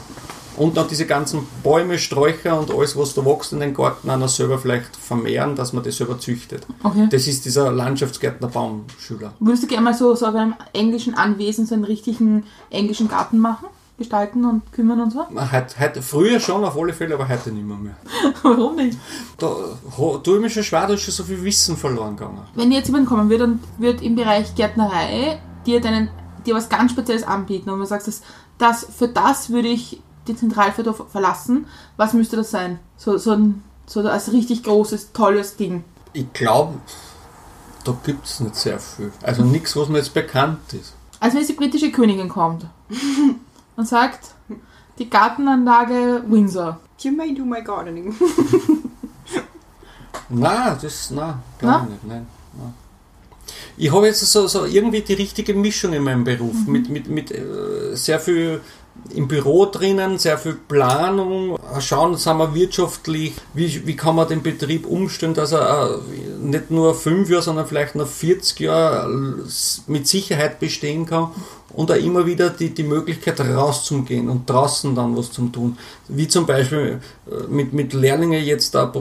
Und dann diese ganzen Bäume, Sträucher und alles, was da wächst in den Garten, einer selber vielleicht vermehren, dass man das selber züchtet. Okay. Das ist dieser Landschaftsgärtner Baumschüler. Würdest du gerne mal so, so auf einem englischen Anwesen so einen richtigen englischen Garten machen? Gestalten und kümmern und so? Heute, heute, früher schon auf alle Fälle, aber heute nicht mehr. mehr. [LAUGHS] Warum nicht? Da tue ich mir schon schwer, da ist schon so viel Wissen verloren gegangen. Wenn jetzt jemand kommen würde und wird im Bereich Gärtnerei dir deinen, dir was ganz Spezielles anbieten und du sagst, das, das, für das würde ich die Zentralviertel verlassen, was müsste das sein? So, so, ein, so als richtig großes, tolles Ding. Ich glaube, da gibt es nicht sehr viel. Also nichts, was mir jetzt bekannt ist. Also wenn jetzt die britische Königin kommt [LAUGHS] und sagt, die Gartenanlage Windsor. You may do my gardening. [LAUGHS] Nein, das, nein, Na? ich nicht, nein. nein. Ich habe jetzt so, so irgendwie die richtige Mischung in meinem Beruf, mit, mit, mit äh, sehr viel im Büro drinnen, sehr viel Planung, schauen, sind wir wirtschaftlich, wie, wie kann man den Betrieb umstellen, dass er äh, nicht nur fünf Jahre, sondern vielleicht noch 40 Jahre mit Sicherheit bestehen kann und auch immer wieder die, die Möglichkeit rauszugehen und draußen dann was zu tun. Wie zum Beispiel äh, mit, mit Lehrlingen jetzt da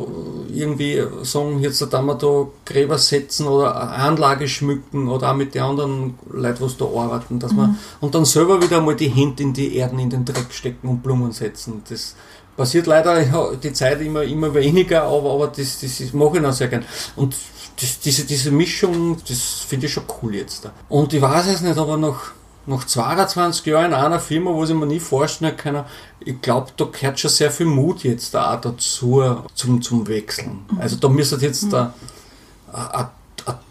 irgendwie sagen, jetzt da wir da Gräber setzen oder Anlage schmücken oder auch mit den anderen Leuten, was da arbeiten, dass man und dann selber wieder mal die Hände in die Erden, in den Dreck stecken und Blumen setzen. Das passiert leider ja, die Zeit immer, immer weniger, aber, aber das, das mache ich noch sehr gern. Und das, diese, diese Mischung, das finde ich schon cool jetzt. Da. Und ich weiß es nicht, aber nach, nach 22 Jahren in einer Firma, wo ich mir nie vorstellen kann, ich glaube, da gehört schon sehr viel Mut jetzt da auch dazu zum, zum Wechseln. Also da müsste jetzt da eine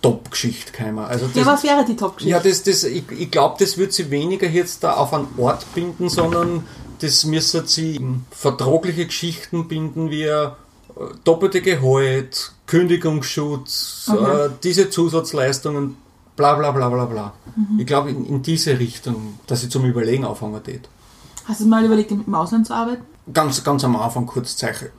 Top-Geschichte kommen. Also Ja, das, was wäre die Top-Geschichte? ja, das, das, ich, ich glaube, das wird sie weniger jetzt da auf einen Ort binden, sondern das müssen sie vertragliche Geschichten binden, wie äh, doppelte Gehalt, Kündigungsschutz, Okay. äh, diese Zusatzleistungen, bla bla bla bla bla. Mhm. Ich glaube in, in diese Richtung, dass ich zum Überlegen aufhängen tät. Hast du mal überlegt, im Ausland zu arbeiten? Ganz, ganz am Anfang kurzzeitig.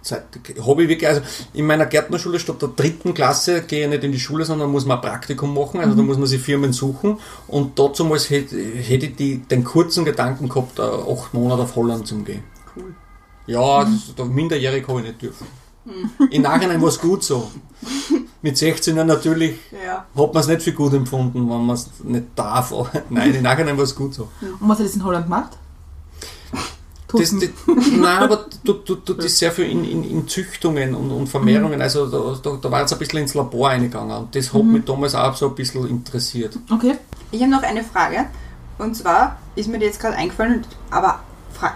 Habe ich wirklich, also in meiner Gärtnerschule statt der dritten Klasse gehe ich nicht in die Schule, sondern muss man ein Praktikum machen, also da muss man sich Firmen suchen und dazu hätte, hätte ich die, den kurzen Gedanken gehabt, äh, acht Monate auf Holland zu gehen. Cool. Ja, das, da minderjährig habe ich nicht dürfen. Im Nachhinein war es gut so. [LAUGHS] Mit 16 Jahren natürlich Ja. hat man es nicht für gut empfunden, wenn man es nicht darf. [LAUGHS] Nein, im Nachhinein war es gut so. Und was hat das in Holland gemacht? Das, das, nein, aber du, du, du das sehr viel in, in, in Züchtungen und, und Vermehrungen. Also da, da, da war jetzt ein bisschen ins Labor eingegangen und das hat mich damals auch so ein bisschen interessiert. Okay. Ich habe noch eine Frage. Und zwar ist mir die jetzt gerade eingefallen, aber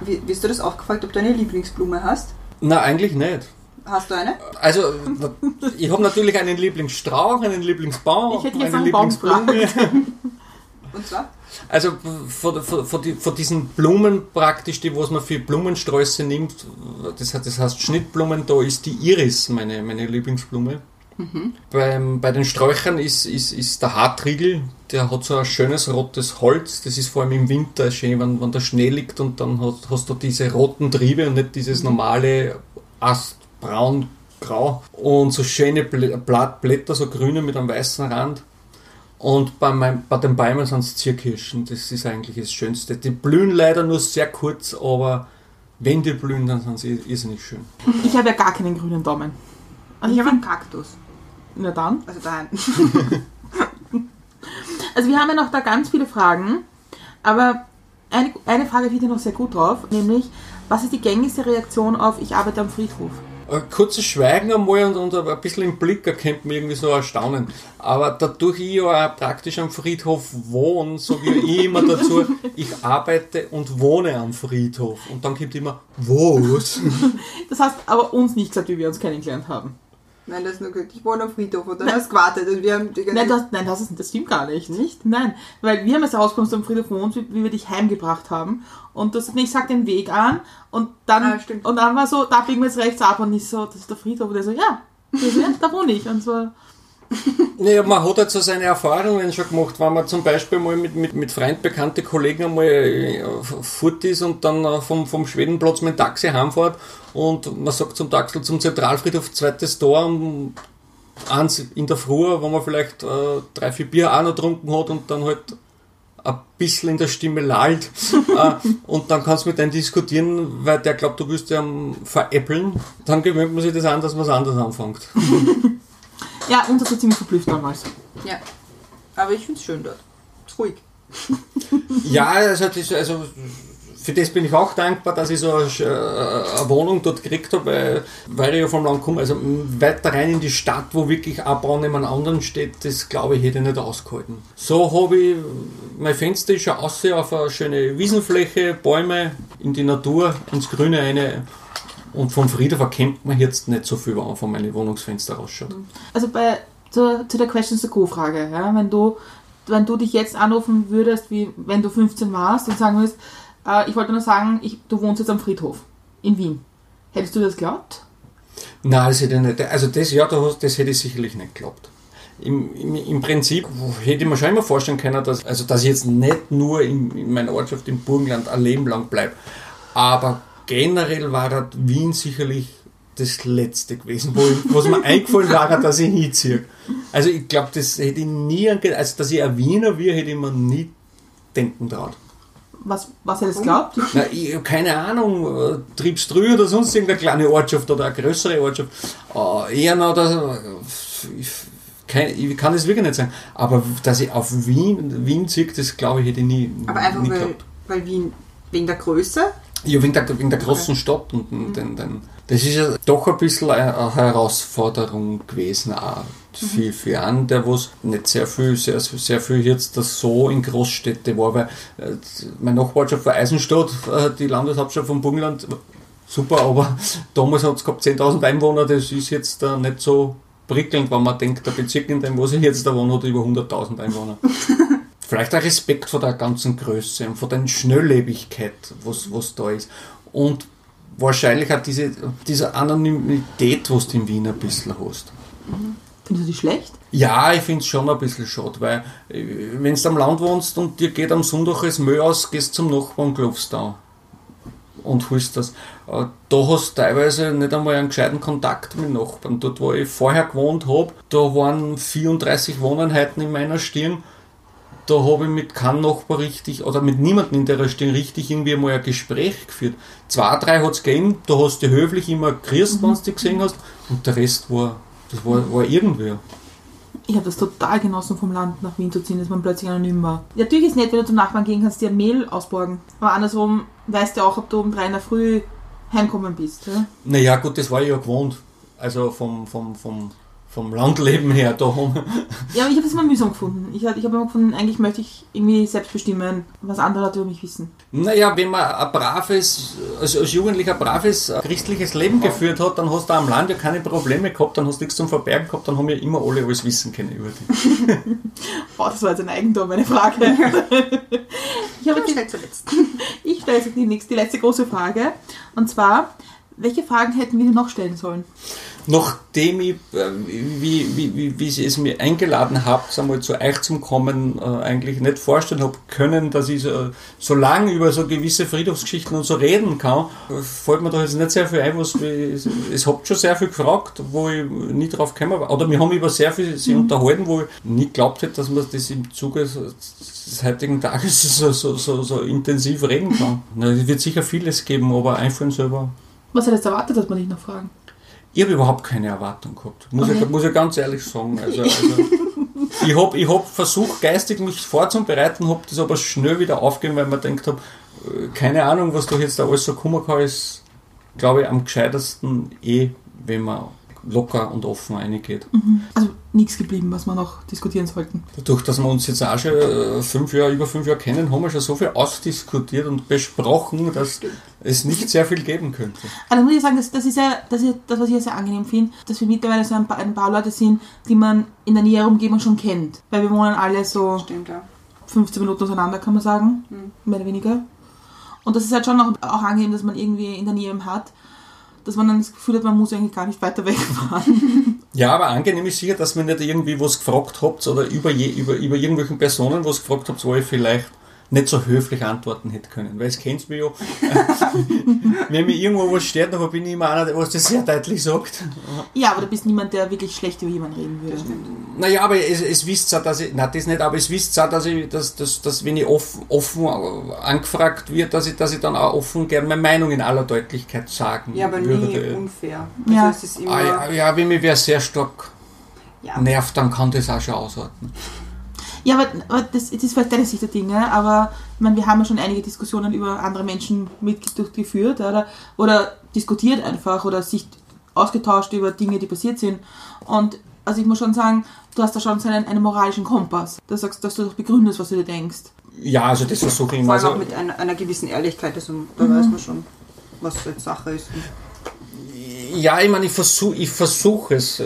wirst du das auch gefragt, ob du eine Lieblingsblume hast? Nein, eigentlich nicht. Hast du eine? Also, ich habe natürlich einen Lieblingsstrauch, einen Lieblingsbaum, Ich hätte jetzt eine Lieblingsblume. [LAUGHS] Und zwar? Also von, von, von, die, von diesen Blumen praktisch, die was man für Blumensträuße nimmt, das, das heißt Schnittblumen, da ist die Iris meine, meine Lieblingsblume. Beim, bei den Sträuchern ist, ist, ist der Hartriegel, der hat so ein schönes rotes Holz. Das ist vor allem im Winter schön, wenn, wenn der Schnee liegt und dann hast, hast du diese roten Triebe und nicht dieses normale Astbraun grau und so schöne Blätter, so grüne mit einem weißen Rand. Und bei, mein, bei den Bäumen sind es Zierkirschen, das ist eigentlich das Schönste. Die blühen leider nur sehr kurz, aber wenn die blühen, dann sind sie irrsinnig schön. Ich habe ja gar keinen grünen Daumen. Also Ich ich habe einen Kaktus. Na dann. Also daheim. [LAUGHS] Also wir haben ja noch da ganz viele Fragen, aber eine, eine Frage finde ich noch sehr gut drauf, nämlich, was ist die gängigste Reaktion auf ich arbeite am Friedhof? Ein kurzes Schweigen einmal und, und ein bisschen im Blick erkennt man irgendwie so erstaunen. Aber dadurch ich ja auch praktisch am Friedhof wohne, so wie ich [LAUGHS] immer dazu, ich arbeite und wohne am Friedhof. Und dann kommt immer, was? [LAUGHS] Das hast aber uns nicht gesagt, wie wir uns kennengelernt haben. Nein, das ist nur gut. Ich wohne am Friedhof und dann hast du gewartet und wir haben die ganze Nein, das, nein das, ist, das stimmt gar nicht. Nicht? Nein, weil wir haben jetzt du am Friedhof wohnst, wie, wie wir dich heimgebracht haben. Und das, nee, ich sag den Weg an und dann, Ah, und dann war so, da biegen wir jetzt rechts ab und ich so, das ist der Friedhof. Und der so, ja, das ist, ja da wohne ich. Und so, Naja, man hat halt so seine Erfahrungen schon gemacht, wenn man zum Beispiel mal mit, mit, mit Freund, bekannte Kollegen einmal äh, fort ist und dann äh, vom, vom Schwedenplatz mit dem Taxi heimfährt und man sagt zum Taxi zum Zentralfriedhof zweites Tor um eins in der Früh, wo man vielleicht äh, drei, vier Bier auch noch getrunken hat und dann halt ein bisschen in der Stimme lallt äh, [LAUGHS] und dann kannst du mit dem diskutieren, weil der glaubt, du willst ja veräppeln, dann gewöhnt man sich das an, dass man es anders anfängt. [LAUGHS] ja, uns hat so ziemlich verblüfft damals. Ja. Aber ich finde es schön dort. Ist ruhig. Ja, also, das, also für das bin ich auch dankbar, dass ich so eine, äh, eine Wohnung dort gekriegt habe, weil, weil ich ja vom Land komme. Also weiter rein in die Stadt, wo wirklich ein Bau neben einem anderen steht, das glaube ich hätte ich nicht ausgehalten. So habe ich, mein Fenster ist schon aussehen auf eine schöne Wiesenfläche, Bäume, in die Natur, ins Grüne eine. Und vom Friedhof erkennt man jetzt nicht so viel, wenn man von meinen Wohnungsfenster rausschaut. Also bei, zu, zu der Questions to Go Frage, ja, wenn du, wenn du dich jetzt anrufen würdest, wie wenn du 15 warst und sagen würdest, äh, ich wollte nur sagen, ich, du wohnst jetzt am Friedhof in Wien. Hättest du das geglaubt? Nein, das hätte ich nicht. Also das, ja, das hätte ich sicherlich nicht geglaubt. Im, im, Im Prinzip hätte ich mir schon immer vorstellen können, dass, also dass ich jetzt nicht nur in, in meiner Ortschaft im Burgenland ein Leben lang bleibe. Aber generell war das Wien sicherlich das Letzte gewesen, wo ich, was mir [LAUGHS] eingefallen war, dass ich hinziehe. Also ich glaube, das hätte ich nie, also dass ich ein Wiener wäre, hätte ich mir nie denken traut. Was, was hättest du geglaubt? Na, ich keine Ahnung, äh, Triebstrü oder sonst irgendeine kleine Ortschaft oder eine größere Ortschaft. Äh, eher noch, das, ich, kein, ich kann es wirklich nicht sagen. Aber dass ich auf Wien, Wien ziehe, das glaube ich hätte ich nie, Aber einfach nie weil, weil Wien wegen der Größe. Ja, wegen der, wegen der großen Stadt. Und, und den, den, das ist ja doch ein bisschen eine, Herausforderung gewesen, auch für, für einen, der was nicht sehr viel, sehr, sehr viel jetzt das so in Großstädte war, weil äh, meine Nachbarschaft war Eisenstadt, äh, die Landeshauptstadt von Burgenland, super, aber damals hat es gehabt 10.000 Einwohner, das ist jetzt äh, nicht so prickelnd, wenn man denkt, der Bezirk, in dem was ich jetzt da wohne, hat über 100.000 Einwohner. [LAUGHS] Vielleicht auch Respekt vor der ganzen Größe und vor der Schnelllebigkeit, was, was da ist. Und wahrscheinlich auch diese, diese Anonymität, was du in Wien ein bisschen hast. Findest du die schlecht? Ja, ich finde es schon ein bisschen schade, weil wenn du am Land wohnst und dir geht am Sonntag das Müll aus, gehst zum Nachbarn und klopfst da und holst das. Äh, Da hast du teilweise nicht einmal einen gescheiten Kontakt mit Nachbarn. Dort, wo ich vorher gewohnt habe, da waren 34 Wohneinheiten in meiner Stirn. Da habe ich mit keinem Nachbar richtig, oder mit niemandem in der Stirn richtig irgendwie mal ein Gespräch geführt. Zwei, drei hat es gegeben, da hast du höflich immer grüßt, wenn du dich gesehen hast, und der Rest war, das war, war irgendwer. Ich habe das total genossen, vom Land nach Wien zu ziehen, dass man plötzlich anonym war. Natürlich ist es nett, wenn du zum Nachbarn gehen kannst, dir Mehl ausborgen. Aber andersrum weißt du auch, ob du um drei in der Früh heimgekommen bist. Ja? Naja, gut, das war ich ja gewohnt. Also vom, vom, vom, vom Landleben her. Da Ja, aber ich habe es immer mühsam gefunden. Ich, hab- ich habe immer gefunden, eigentlich möchte ich irgendwie selbst bestimmen, was andere Leute über mich wissen. naja, wenn man ein braves, also als Jugendlicher ein braves äh, christliches Leben geführt hat, dann hast du am Land ja keine Probleme gehabt, dann hast du nichts zum Verbergen gehabt, dann haben ja immer alle alles wissen können über dich. [LAUGHS] Boah, das war jetzt ein Eigentum, meine Frage. [LAUGHS] ich habe jetzt zuletzt. [LAUGHS] Ich stelle jetzt die, nächste, die letzte große Frage. Und zwar, welche Fragen hätten wir dir noch stellen sollen? Nachdem ich, äh, wie, wie, wie, wie Sie es mir eingeladen habt, einmal zu euch zum Kommen, äh, eigentlich nicht vorstellen habe können, dass ich so, so lange über so gewisse Friedhofsgeschichten und so reden kann, fällt mir da jetzt nicht sehr viel ein, was es, es habt schon sehr viel gefragt, wo ich nie drauf gekommen war. Oder wir haben über sehr viel sich unterhalten, wo ich nie geglaubt hätte, dass man das im Zuge des heutigen Tages [LAUGHS] so, so, so, so intensiv reden kann. Na, Es wird sicher vieles geben, aber einfallen selber Was hat jetzt erwartet, dass man dich noch fragen? Ich habe überhaupt keine Erwartung gehabt. Muss, Okay. ich, muss ich ganz ehrlich sagen. [LAUGHS] Also, also, ich habe ich hab versucht, geistig mich vorzubereiten, habe das aber schnell wieder aufgegeben, weil man denkt habe, keine Ahnung, was da jetzt da alles so kommen kann, ist, glaube ich, am gescheitesten eh, wenn man locker und offen reingeht. Also nichts geblieben, was wir noch diskutieren sollten. Dadurch, dass wir uns jetzt auch schon äh, fünf Jahre, über fünf Jahre kennen, haben wir schon so viel ausdiskutiert und besprochen, dass es nicht sehr viel geben könnte. Also muss ich sagen, das, das ist ja das, ist das, was ich ja sehr angenehm finde, dass wir mittlerweile so ein paar, ein paar Leute sind, die man in der näheren Umgebung schon kennt. Weil wir wohnen alle so Stimmt, ja. 15 Minuten auseinander, kann man sagen. Mhm. Mehr oder weniger. Und das ist halt schon auch, auch angenehm, dass man irgendwie in der Nähe hat, dass man dann das Gefühl hat, man muss eigentlich gar nicht weiter [LAUGHS] wegfahren. Ja, aber angenehm ist sicher, dass ihr nicht irgendwie was gefragt habt oder über, je, über, über irgendwelchen Personen was gefragt habt, wo ich vielleicht nicht so höflich antworten hätte können. Weil es kennt mich ja. [LAUGHS] Wenn mir irgendwo was steht, dann bin ich immer einer, der was das sehr deutlich sagt. ja, aber du bist niemand, der wirklich schlecht über jemanden reden würde. Naja, aber es, es wisst auch, dass ich, nein, das nicht, aber es wisst auch, dass ich, dass, dass, dass wenn ich offen, offen angefragt wird, dass ich, dass ich dann auch offen gerne meine Meinung in aller Deutlichkeit sagen Ja, aber nie würde. unfair. Ja. Also es ist immer, Ah, ja, ja, wenn mich wer sehr stark ja. nervt, dann kann das auch schon aushalten. Ja, aber, aber das, das ist vielleicht deine Sicht der Dinge, aber ich meine, wir haben ja schon einige Diskussionen über andere Menschen mit durchgeführt oder, oder diskutiert einfach oder sich ausgetauscht über Dinge, die passiert sind. Und also ich muss schon sagen, du hast da schon so einen, einen moralischen Kompass. Du sagst, dass du doch begründest, was du dir denkst. Ja, also das versuche ich immer. Vor allem Also, auch mit einer, einer gewissen Ehrlichkeit, also da weiß man schon, was jetzt Sache ist. Ja, ich meine, ich versuche ich versuch es.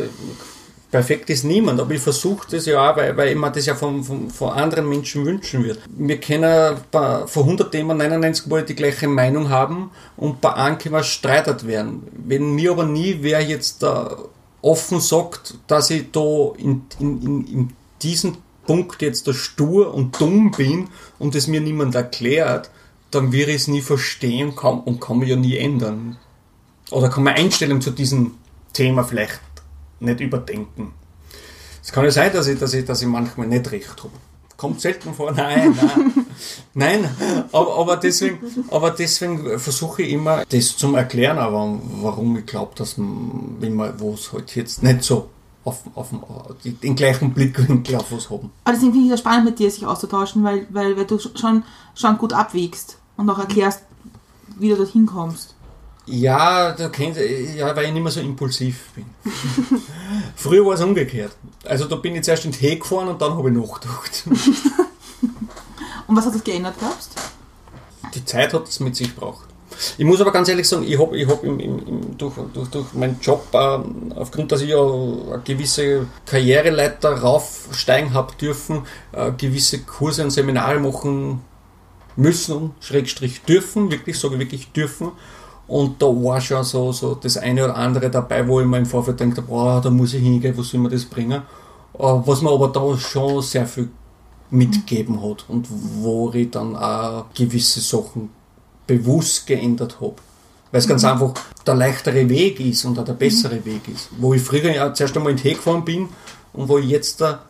Perfekt ist niemand, aber ich versuche das ja auch, weil, weil ich mir das ja von, von, von anderen Menschen wünschen würde. Wir können bei, von 100 Themen 99 Mal die gleiche Meinung haben und bei einem können wir streitert werden. Wenn mir aber nie wer jetzt da offen sagt, dass ich da in, in, in, in diesem Punkt jetzt da stur und dumm bin und es mir niemand erklärt, dann wird ich es nie verstehen kann, und kann mich ja nie ändern. Oder kann meine Einstellung zu diesem Thema vielleicht nicht überdenken. Es kann ja sein, dass ich, dass ich, dass ich manchmal nicht recht habe. Kommt selten vor. Nein, nein. [LAUGHS] Nein, aber, aber deswegen, aber deswegen versuche ich immer, das zum Erklären, aber warum ich glaube, dass man, wenn man was halt jetzt nicht so auf, auf, den gleichen Blickwinkel auf [LAUGHS] was haben. Aber deswegen finde ich das spannend, mit dir sich auszutauschen, weil, weil, weil du schon, schon gut abwiegst und auch erklärst, wie du dorthin kommst. Ja, du kennst, ja, weil ich nicht mehr so impulsiv bin. [LAUGHS] Früher war es umgekehrt. Also da bin ich zuerst in Tee gefahren und dann habe ich nachgedacht. [LAUGHS] Und was hat das geändert, glaubst Die Zeit hat es mit sich gebracht. Ich muss aber ganz ehrlich sagen, ich habe ich hab im, im, im, durch, durch, durch meinen Job, ähm, aufgrund, dass ich ja eine gewisse Karriereleiter raufsteigen habe dürfen, äh, gewisse Kurse und Seminare machen müssen, Schrägstrich dürfen, wirklich sage ich wirklich dürfen. Und da war schon so, so das eine oder andere dabei, wo ich mir im Vorfeld denke, boah, da muss ich hingehen, wo soll mir das bringen? Äh, Was mir aber da schon sehr viel mitgeben hat und wo ich dann auch gewisse Sachen bewusst geändert habe. Weil es ganz einfach der leichtere Weg ist und auch der bessere Weg ist. Wo ich früher ja zuerst einmal in den Tee gefahren bin und wo ich jetzt da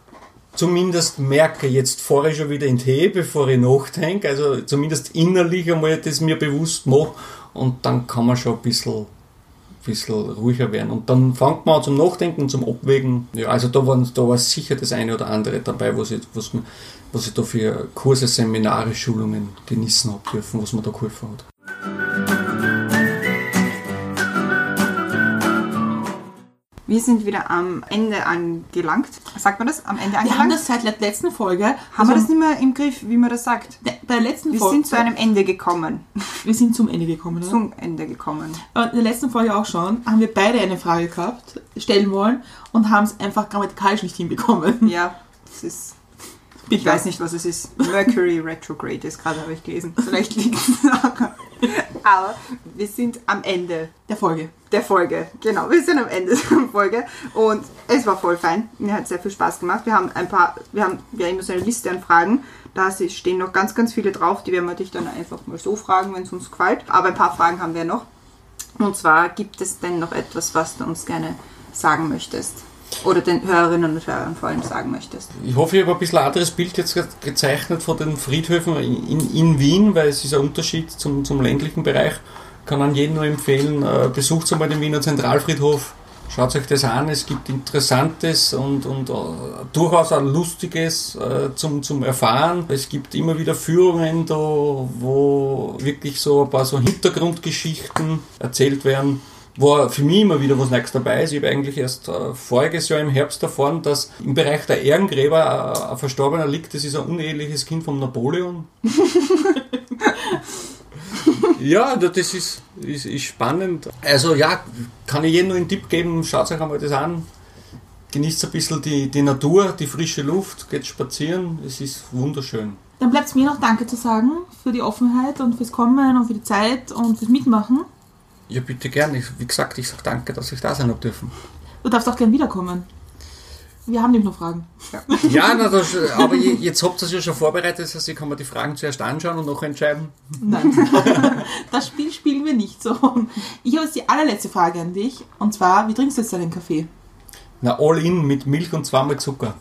zumindest merke, jetzt fahre ich schon wieder in den Tee, bevor ich nachdenke. Also zumindest innerlich einmal das mir bewusst mache und dann kann man schon ein bisschen, bisschen ruhiger werden. Und dann fängt man an zum Nachdenken zum Abwägen. Ja, also da, waren, da war sicher das eine oder andere dabei, was ich, was, was ich da für Kurse, Seminare, Schulungen genießen habe dürfen, was mir da geholfen hat. Wir sind wieder am Ende angelangt. Sagt man das? Am Ende du? Wir haben angelangt? das seit der letzten Folge. haben wir also das nicht mehr im Griff, wie man das sagt? Bei der letzten Wir Folge. sind zu einem Ende gekommen. wir sind zum Ende gekommen, oder? Zum Ende gekommen. Aber in der letzten Folge auch schon, haben wir beide eine Frage gehabt, stellen wollen und haben es einfach grammatikalisch nicht hinbekommen. Ja, das ist. Ich weiß nicht, was es ist. Mercury Retrograde ist gerade, habe ich gelesen. Vielleicht liegt es daran. [LAUGHS] Aber wir sind am Ende Der Folge. der Folge. Genau, wir sind am Ende [LAUGHS] der Folge und es war voll fein. Mir hat sehr viel Spaß gemacht. Wir haben ein paar, wir haben ja immer so eine Liste an Fragen. Da stehen noch ganz, ganz viele drauf. Die werden wir dich dann einfach mal so fragen, wenn es uns gefällt. Aber ein paar Fragen haben wir noch. Und zwar gibt es denn noch etwas, was du uns gerne sagen möchtest? Oder den Hörerinnen und Hörern vor allem sagen möchtest? Ich hoffe, ich habe ein bisschen anderes Bild jetzt ge- gezeichnet von den Friedhöfen in, in Wien, weil es ist ein Unterschied zum, zum ländlichen Bereich. Kann an jeden nur empfehlen, äh, besucht einmal den Wiener Zentralfriedhof, schaut euch das an. Es gibt Interessantes und, und äh, durchaus auch Lustiges äh, zum, zum Erfahren. Es gibt immer wieder Führungen da, wo wirklich so ein paar so Hintergrundgeschichten erzählt werden war für mich immer wieder was Neues dabei ist. Ich habe eigentlich erst äh, voriges Jahr im Herbst erfahren, dass im Bereich der Ehrengräber äh, ein Verstorbener liegt, das ist ein uneheliches Kind von Napoleon. [LAUGHS] ja, da- das ist, ist, ist spannend. Also ja, kann ich jedem nur einen Tipp geben, schaut euch einmal das an. Genießt ein bisschen die, die Natur, die frische Luft, geht spazieren, es ist wunderschön. Dann bleibt es mir noch Danke zu sagen für die Offenheit und fürs Kommen und für die Zeit und fürs Mitmachen. Ja, bitte gerne. Wie gesagt, ich sage danke, dass ich da sein habe dürfen. Du darfst auch gern wiederkommen. Wir haben nämlich noch Fragen. Ja, na, das, aber je- jetzt habt ihr es ja schon vorbereitet, das heißt, ich kann mir die Fragen zuerst anschauen und noch entscheiden. Nein, [LAUGHS] das Spiel spielen wir nicht so. Ich habe jetzt die allerletzte Frage an dich. Und zwar, wie trinkst du jetzt deinen Kaffee? Na, all in mit Milch und zweimal Zucker.